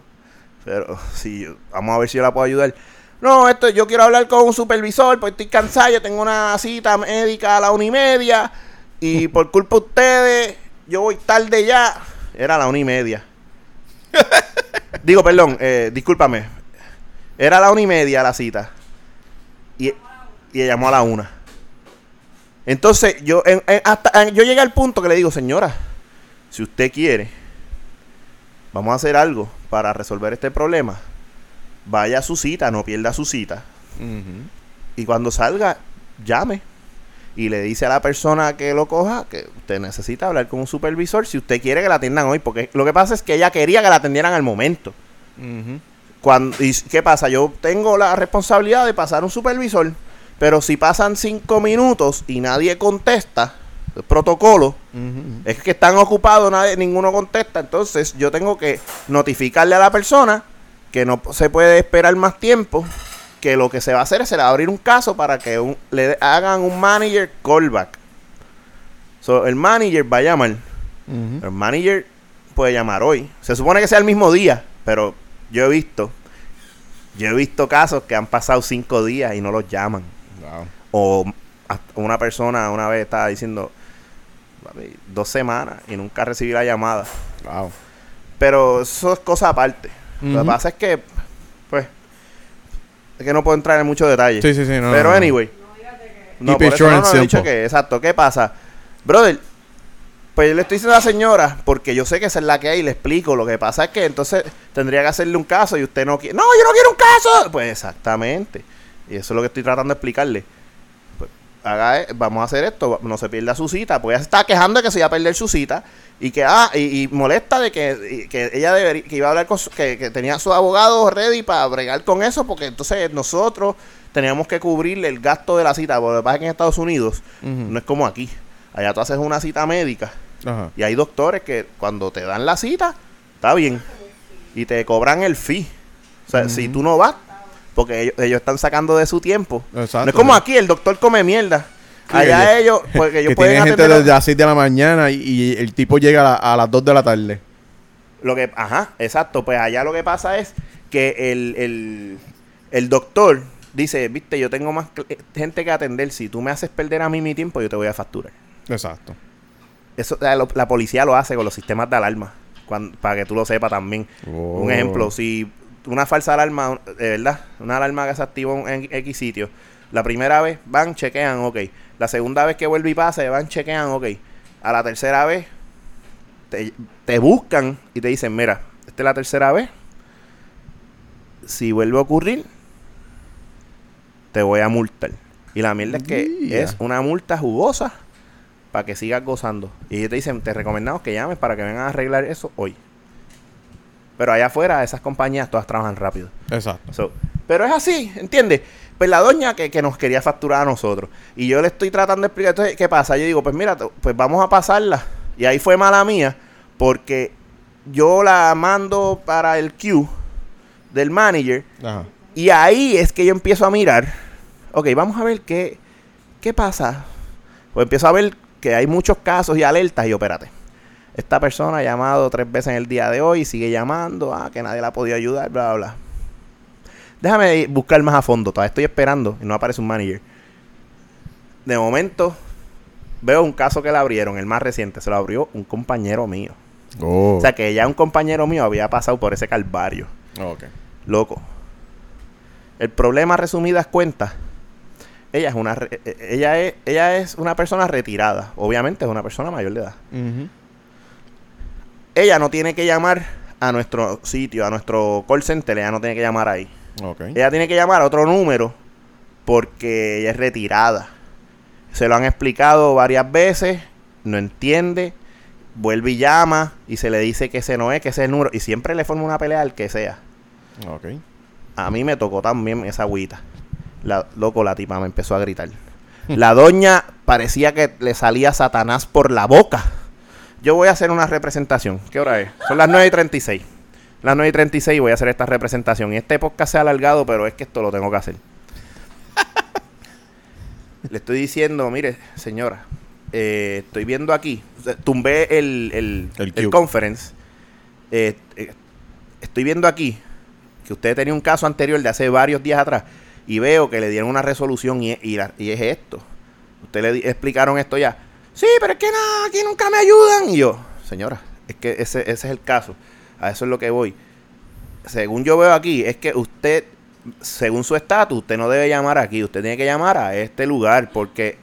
Pero si yo- vamos a ver si yo la puedo ayudar. No, esto yo quiero hablar con un supervisor, pues estoy cansado, yo tengo una cita médica a la una y media. Y por culpa de ustedes, yo voy tarde ya. Era a la una y media. Digo, perdón, eh, discúlpame. Era a la una y media la cita. Y, y ella llamó a la una. Entonces, yo, en- en- hasta, en- yo llegué al punto que le digo, señora, si usted quiere, vamos a hacer algo para resolver este problema. vaya a su cita, no pierda su cita. Y cuando salga, llame. Y le dice a la persona que lo coja que usted necesita hablar con un supervisor si usted quiere que la atiendan hoy. Porque lo que pasa es que ella quería que la atendieran al momento. Cuando, ¿Y qué pasa? Yo tengo la responsabilidad de pasar un supervisor. Pero si pasan cinco minutos y nadie contesta, el protocolo, es que están ocupados, nadie, ninguno contesta. Entonces yo tengo que notificarle a la persona que no se puede esperar más tiempo. Que lo que se va a hacer es se le va a abrir un caso para que un- le hagan un manager callback. So, el manager va a llamar. El manager puede llamar hoy. Se supone que sea el mismo día, pero yo he visto, yo he visto casos que han pasado cinco días y no los llaman. Wow. O una persona una vez estaba diciendo "Papi, dos semanas y nunca recibí la llamada. Wow. Pero eso es cosa aparte. Lo que pasa es que, es que no puedo entrar en muchos detalles. Sí, sí, sí. No, Pero no, no. anyway. No, Keep por eso no, no, he dicho que, exacto, ¿qué pasa? Brother, pues yo le estoy diciendo a la señora, porque yo sé que esa es la que hay y le explico. Lo que pasa es que entonces tendría que hacerle un caso y usted no quiere. ¡No, yo no quiero un caso! Pues exactamente. Y eso es lo que estoy tratando de explicarle. Haga, e- vamos a hacer esto, no se pierda su cita. Pues ella se está quejando de que se iba a perder su cita y que ah, y, y molesta de que, y que ella debería, que iba a hablar con su- que, que tenía a su abogado ready para bregar con eso, porque entonces nosotros teníamos que cubrirle el gasto de la cita. Porque lo que pasa es que en Estados Unidos no es como aquí. Allá tú haces una cita médica Ajá. y hay doctores que cuando te dan la cita, está bien. Y te cobran el fee. O sea, si tú no vas, porque ellos, ellos están sacando de su tiempo. Exacto, no es como aquí, el doctor come mierda. Allá que- ellos, porque ellos que pueden tiene gente desde las 6 de la mañana y, y el tipo llega a, la- a las 2 de la tarde. Lo que, ajá, exacto. Pues allá lo que pasa es que el, el, el doctor dice, viste, yo tengo más gente que atender. Si tú me haces perder a mí mi tiempo, yo te voy a facturar. Exacto. Eso la, policía lo hace con los sistemas de alarma. para que tú lo sepas también. Oh. Un ejemplo, si una falsa alarma, de verdad, una alarma que se activa en X sitio, la primera vez van, chequean, ok. La segunda vez que vuelve y pasa, van, chequean, ok. A la tercera vez, te, te buscan y te dicen, mira, esta es la tercera vez. Si vuelve a ocurrir, te voy a multar. Y la mierda es que es una multa jugosa para que sigas gozando. Y te dicen, te recomendamos que llames para que vengan a arreglar eso hoy. Pero allá afuera, esas compañías todas trabajan rápido. Exacto. So, pero es así, ¿entiendes? Pues la doña que, que nos quería facturar a nosotros. Y yo le estoy tratando de explicar, entonces, ¿qué pasa? Yo digo, pues mira, pues vamos a pasarla. Y ahí fue mala mía, porque yo la mando para el queue del manager. Ajá. Y ahí es que yo empiezo a mirar. Ok, vamos a ver qué, qué pasa. Pues empiezo a ver que hay muchos casos y alertas. Y yo, espérate. Esta persona ha llamado tres veces en el día de hoy y sigue llamando. Ah, que nadie la ha podido ayudar, bla, bla, bla. Déjame buscar más a fondo. Todavía estoy esperando y no aparece un manager. De momento, veo un caso que le abrieron, el más reciente. Se lo abrió un compañero mío. Oh. O sea, que ya un compañero mío había pasado por ese calvario. ok. Loco. El problema, resumidas cuentas, ella es una re- eh, ella es, ella es una persona retirada. Obviamente es una persona mayor de edad. Ella no tiene que llamar a nuestro sitio, a nuestro call center, ella no tiene que llamar ahí. Ella tiene que llamar a otro número porque ella es retirada. Se lo han explicado varias veces, no entiende, vuelve y llama y se le dice que ese no es, que ese es el número. Y siempre le forma una pelea al que sea. Ok. A mí me tocó también esa agüita. La, loco, la tipa me empezó a gritar. La doña parecía que le salía Satanás por la boca. Yo voy a hacer una representación. ¿Qué hora es? Son las 9 y 36. Las 9 y 36 voy a hacer esta representación. Y este podcast se ha alargado, pero es que esto lo tengo que hacer. Le estoy diciendo, mire, señora, eh, estoy viendo aquí. Tumbé el, el, El conference. Eh, eh, estoy viendo aquí que usted tenía un caso anterior de hace varios días atrás y veo que le dieron una resolución y, y la- y es esto. Usted le explicaron esto ya. Sí, pero es que aquí nunca me ayudan. Y yo, señora, es que ese, ese es el caso. A eso es lo que voy. Según yo veo aquí, es que usted, según su estatus, usted no debe llamar aquí. Usted tiene que llamar a este lugar porque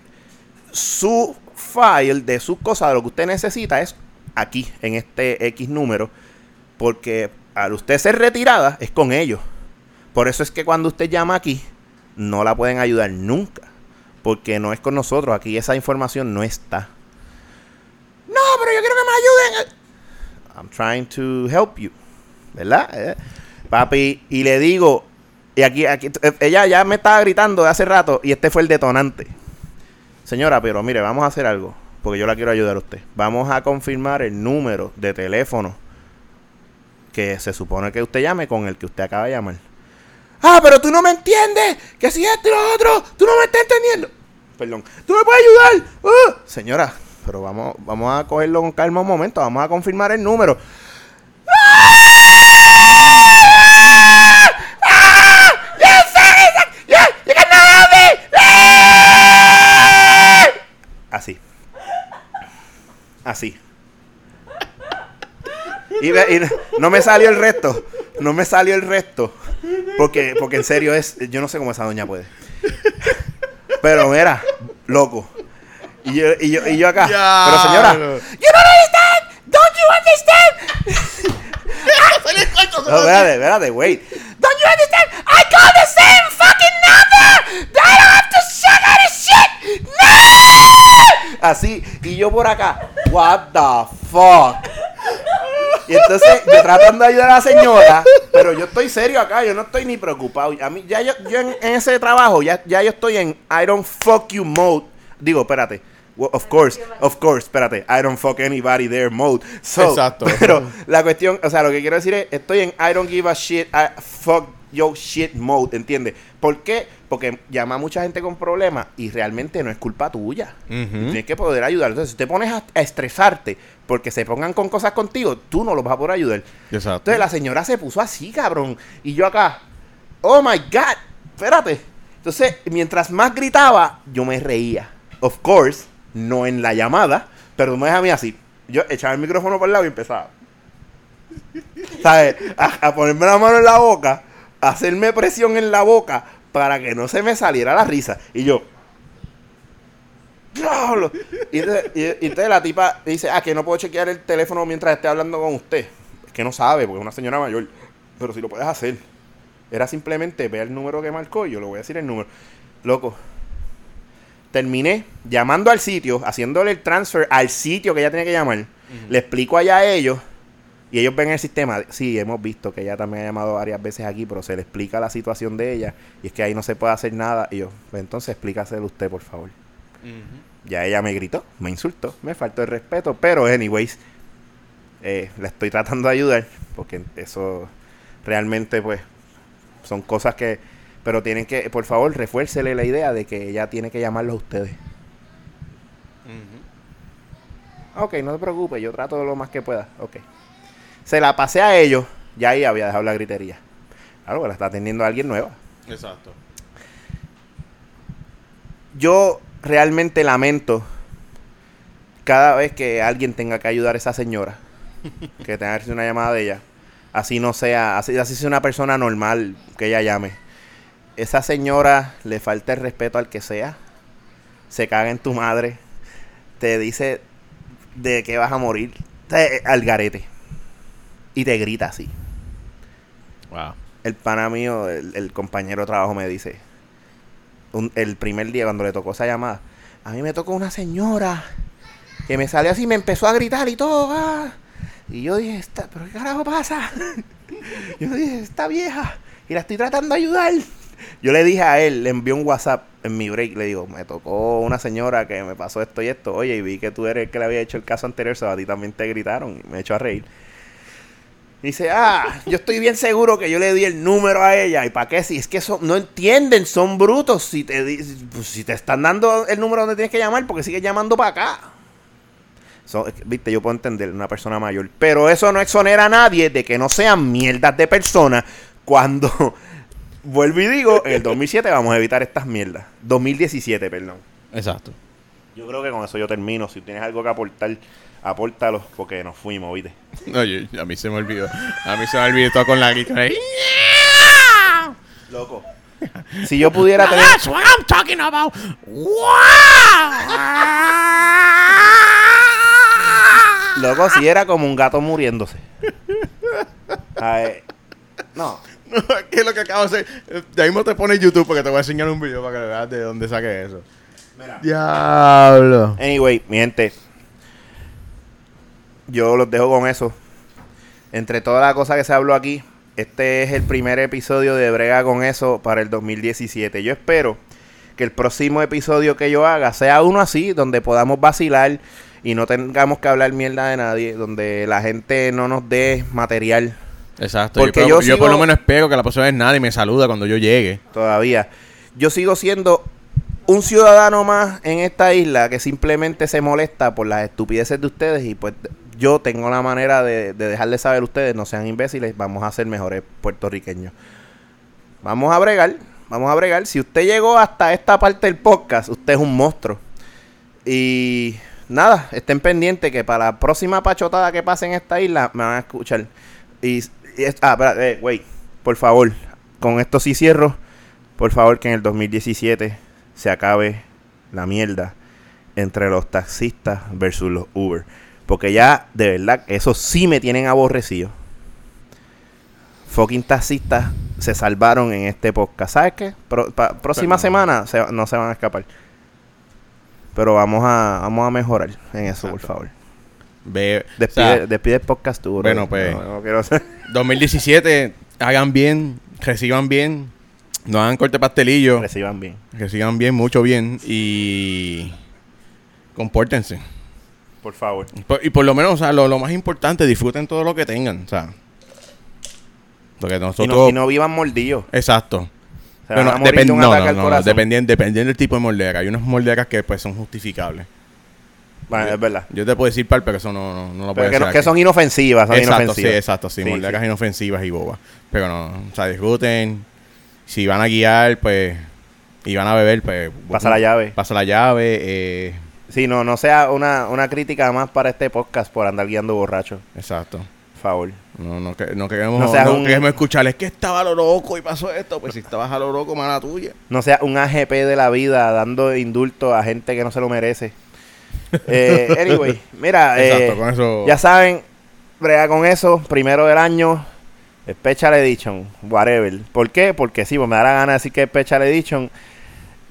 su file de sus cosas, de lo que usted necesita, es aquí, en este X número. Porque al usted ser retirada, es con ellos. Por eso es que cuando usted llama aquí, no la pueden ayudar nunca. Porque no es con nosotros. Aquí esa información no está. No, pero yo quiero que me ayuden. I'm trying to help you. ¿Verdad? Eh, Papi, y le digo, y aquí, aquí, eh, ella ya me estaba gritando de hace rato y este fue el detonante. Señora, pero mire, vamos a hacer algo, porque yo la quiero ayudar a usted. Vamos a confirmar el número de teléfono que se supone que usted llame con el que usted acaba de llamar. Ah, pero tú no me entiendes, que si esto y lo otro, tú no me estás entendiendo. Perdón, tú me puedes ayudar. Ah. Señora, pero vamos, vamos a cogerlo con calma un momento, vamos a confirmar el número. Así. Así. Y, y no me salió el resto. No me salió el resto. Porque, porque en serio es. Yo no sé cómo esa doña puede. Pero mira, loco. Y yo, y yo, y yo acá. Ya, Pero señora. no. You don't understand. Don't you understand? No, espérate, espérate, wait. Don't you understand? I call the same fucking number. I don't have to shut out of shit. No. Así, y yo por acá. What the fuck? Y entonces yo tratando de ayudar a la señora, pero yo estoy serio acá, yo no estoy ni preocupado. A mí, ya yo, yo en, en ese trabajo, ya, ya yo estoy en I don't fuck you mode. Digo, espérate. Well, of course, of course, espérate. I don't fuck anybody there mode. So, Exacto. Pero la cuestión, o sea, lo que quiero decir es, estoy en I don't give a shit, I fuck yo shit mode, ¿entiendes? ¿Por qué? Porque llama a mucha gente con problemas y realmente no es culpa tuya. Tienes que poder ayudar. Entonces, si te pones a, a estresarte porque se pongan con cosas contigo, tú no los vas a poder ayudar. Exacto. Entonces la señora se puso así, cabrón. Y yo acá, oh my God, espérate. Entonces, mientras más gritaba, yo me reía. Of course, no en la llamada, pero me a mí así. Yo echaba el micrófono por el lado y empezaba. ¿Sabes? A, a ponerme la mano en la boca, hacerme presión en la boca para que no se me saliera la risa. Y yo, ¡Diablo! Y entonces, y- y entonces la tipa dice, ah, que no puedo chequear el teléfono mientras esté hablando con usted. Es que no sabe, porque es una señora mayor. Pero si lo puedes hacer. Era simplemente ver el número que marcó y yo le voy a decir el número. Loco. Terminé llamando al sitio, haciéndole el transfer al sitio que ella tenía que llamar. Le explico allá a ellos. Y ellos ven el sistema. Sí, hemos visto que ella también ha llamado varias veces aquí, pero se le explica la situación de ella. Y es que ahí no se puede hacer nada. Y yo, pues entonces explícaselo usted, por favor. Ya ella me gritó, me insultó, me faltó el respeto, pero anyways, eh, la estoy tratando de ayudar, porque eso realmente pues son cosas que, pero tienen que, por favor, refuércele la idea de que ella tiene que llamarlos a ustedes. Ok, no te preocupes, yo trato lo más que pueda, ok. Se la pasé a ellos, ya ahí había dejado la gritería. Claro, que la está atendiendo alguien nueva. Exacto. yo realmente lamento cada vez que alguien tenga que ayudar a esa señora, que tenga que hacer una llamada de ella, así no sea, así, así sea una persona normal que ella llame. Esa señora le falta el respeto al que sea, se caga en tu madre, te dice de que vas a morir, te- al garete, y te grita así. Wow. El pana mío, el, el compañero de trabajo me dice, un- el primer día cuando le tocó esa llamada, a mí me tocó una señora que me salió así y me empezó a gritar y todo. ah. Y yo dije, "Esta- ¿pero qué carajo pasa? yo dije, esta vieja, y la estoy tratando de ayudar. Yo le dije a él, le envié un WhatsApp en mi break, le digo, me tocó una señora que me pasó esto y esto, oye, y vi que tú eres el que le había hecho el caso anterior, so a ti también te gritaron, y me echó a reír. Dice, ah, yo estoy bien seguro que yo le di el número a ella. ¿Y para qué? Si es que son, no entienden, son brutos. Si te, pues, si te están dando el número donde tienes que llamar, porque sigues llamando para acá. So, Viste, yo puedo entender una persona mayor. Pero eso no exonera a nadie de que no sean mierdas de personas cuando, vuelvo y digo, en el 2007 vamos a evitar estas mierdas. 2017, perdón. Exacto. Yo creo que con eso yo termino. Si tienes algo que aportar, apórtalo, porque nos fuimos, ¿viste? Oye, a mí se me olvidó. A mí se me olvidó todo con la guitarra. ahí. Loco. Si yo pudiera tener... That's what I'm talking about. Wow. Loco, si era como un gato muriéndose. Ay, no. ¿Qué es lo que acabo de hacer? De ahí mismo te pone YouTube porque te voy a enseñar un video para que veas de dónde saqué eso. Diablo. Anyway, mi gente. Yo los dejo con eso. Entre toda la cosa que se habló aquí, este es el primer episodio de Brega con eso para el 2017. Yo espero que el próximo episodio que yo haga sea uno así, donde podamos vacilar y no tengamos que hablar mierda de nadie, donde la gente no nos dé material Exacto. Porque yo, yo yo por lo menos espero que la persona es nadie me saluda cuando yo llegue. todavía. Yo sigo siendo un ciudadano más en esta isla que simplemente se molesta por las estupideces de ustedes y pues yo tengo la manera de, de dejarles saber a ustedes, no sean imbéciles, vamos a ser mejores puertorriqueños. Vamos a bregar, vamos a bregar. Si usted llegó hasta esta parte del podcast, usted es un monstruo. Y nada, estén pendientes que para la próxima pachotada que pase en esta isla me van a escuchar. Y, y ah, espera, eh, por favor, con esto sí cierro. Por favor, que en el 2017 se acabe la mierda entre los taxistas versus los Uber. Porque ya, de verdad, eso sí me tienen aborrecido. Fucking taxistas se salvaron en este podcast. ¿Sabes qué? Pro- pa- próxima semana se- no se van a escapar. Pero vamos a, vamos a mejorar en eso, por favor. O Despide, sea, despide el podcast tú. Bueno, pues. No, no quiero ser- 2017, hagan bien, reciban bien, no hagan corte pastelillo, Reciban bien. reciban bien, mucho bien y compórtense. Por favor. Por- y por lo menos, o sea, lo, lo más importante, disfruten todo lo que tengan, o sea. Porque Y nosotros... no, y no vivan mordidos. Exacto. Se van Bueno, a morir de depend- no, no, no, no, dependiendo, dependiendo del tipo de mordedera. Hay unas morderas que pues son justificables. Bueno, es verdad. Yo te puedo decir par, pero eso no, no, no lo puedo que, decir que son inofensivas, son Exacto, sí, inofensivas. exacto, sí, Sí, morderas sí. inofensivas y bobas. Pero no, o sea, disfruten. Si van a guiar, pues, y van a beber, pues... Pasa la llave. Pasa la llave, eh, Sí, no, no sea una, una crítica más para este podcast por andar guiando borracho. exacto. Por favor. No, no, que- no queremos, No no, un- queremos escuchar, es que estaba lo loco y pasó esto. Pues si estabas a lo loco, mala tuya. No sea un AGP de la vida dando indulto a gente que no se lo merece. Eh, anyway, mira, eh, Exacto, con eso... ya saben, brega con eso, primero del año, Special Edition, whatever. ¿Por qué? Porque sí, pues me da la gana de decir que es Special Edition.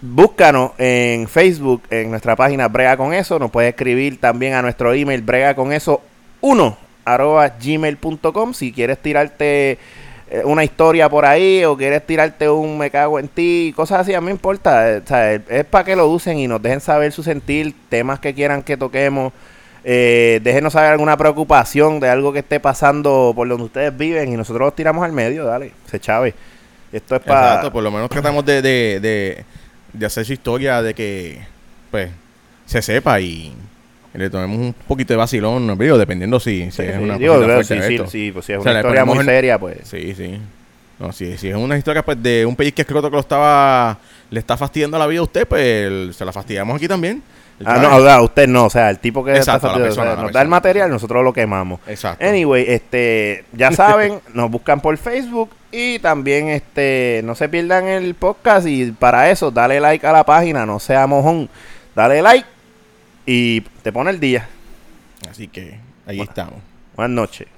Búscanos en Facebook, en nuestra página Brega con eso. Nos puedes escribir también a nuestro email brega con eso 1 arroba gmail.com si quieres tirarte eh, una historia por ahí o quieres tirarte un me cago en ti, cosas así, a mí me importa. eh, o sea, es, para que lo usen y nos dejen saber su sentir, temas que quieran que toquemos. Eh, déjenos saber alguna preocupación de algo que esté pasando por donde ustedes viven y nosotros los tiramos al medio, dale, se chave. Esto es para... Exacto, por lo menos tratamos de, de, de, de hacer su historia de que, pues, se sepa y le tomemos un poquito de vacilón, ¿no? Digo, dependiendo si, si es una digo, cosita sí, fuerte sí, esto. sí, pues si es O sea, una le historia muy seria, pues... Sí, sí. No, si, si es una historia pues de un pellizque escroto que lo estaba le está fastidiando la vida a usted, pues el- se la fastidiamos aquí también. Ah, no, oiga, usted no, o sea, el tipo que Exacto, está la fastidioso, persona, o sea, la nos da el material, nosotros lo quemamos. Exacto. Anyway, este, ya saben, nos buscan por Facebook y también, este, no se pierdan el podcast y para eso, dale like a la página, no sea mojón, dale like y te pone el día. Así que ahí estamos. Buenas noches.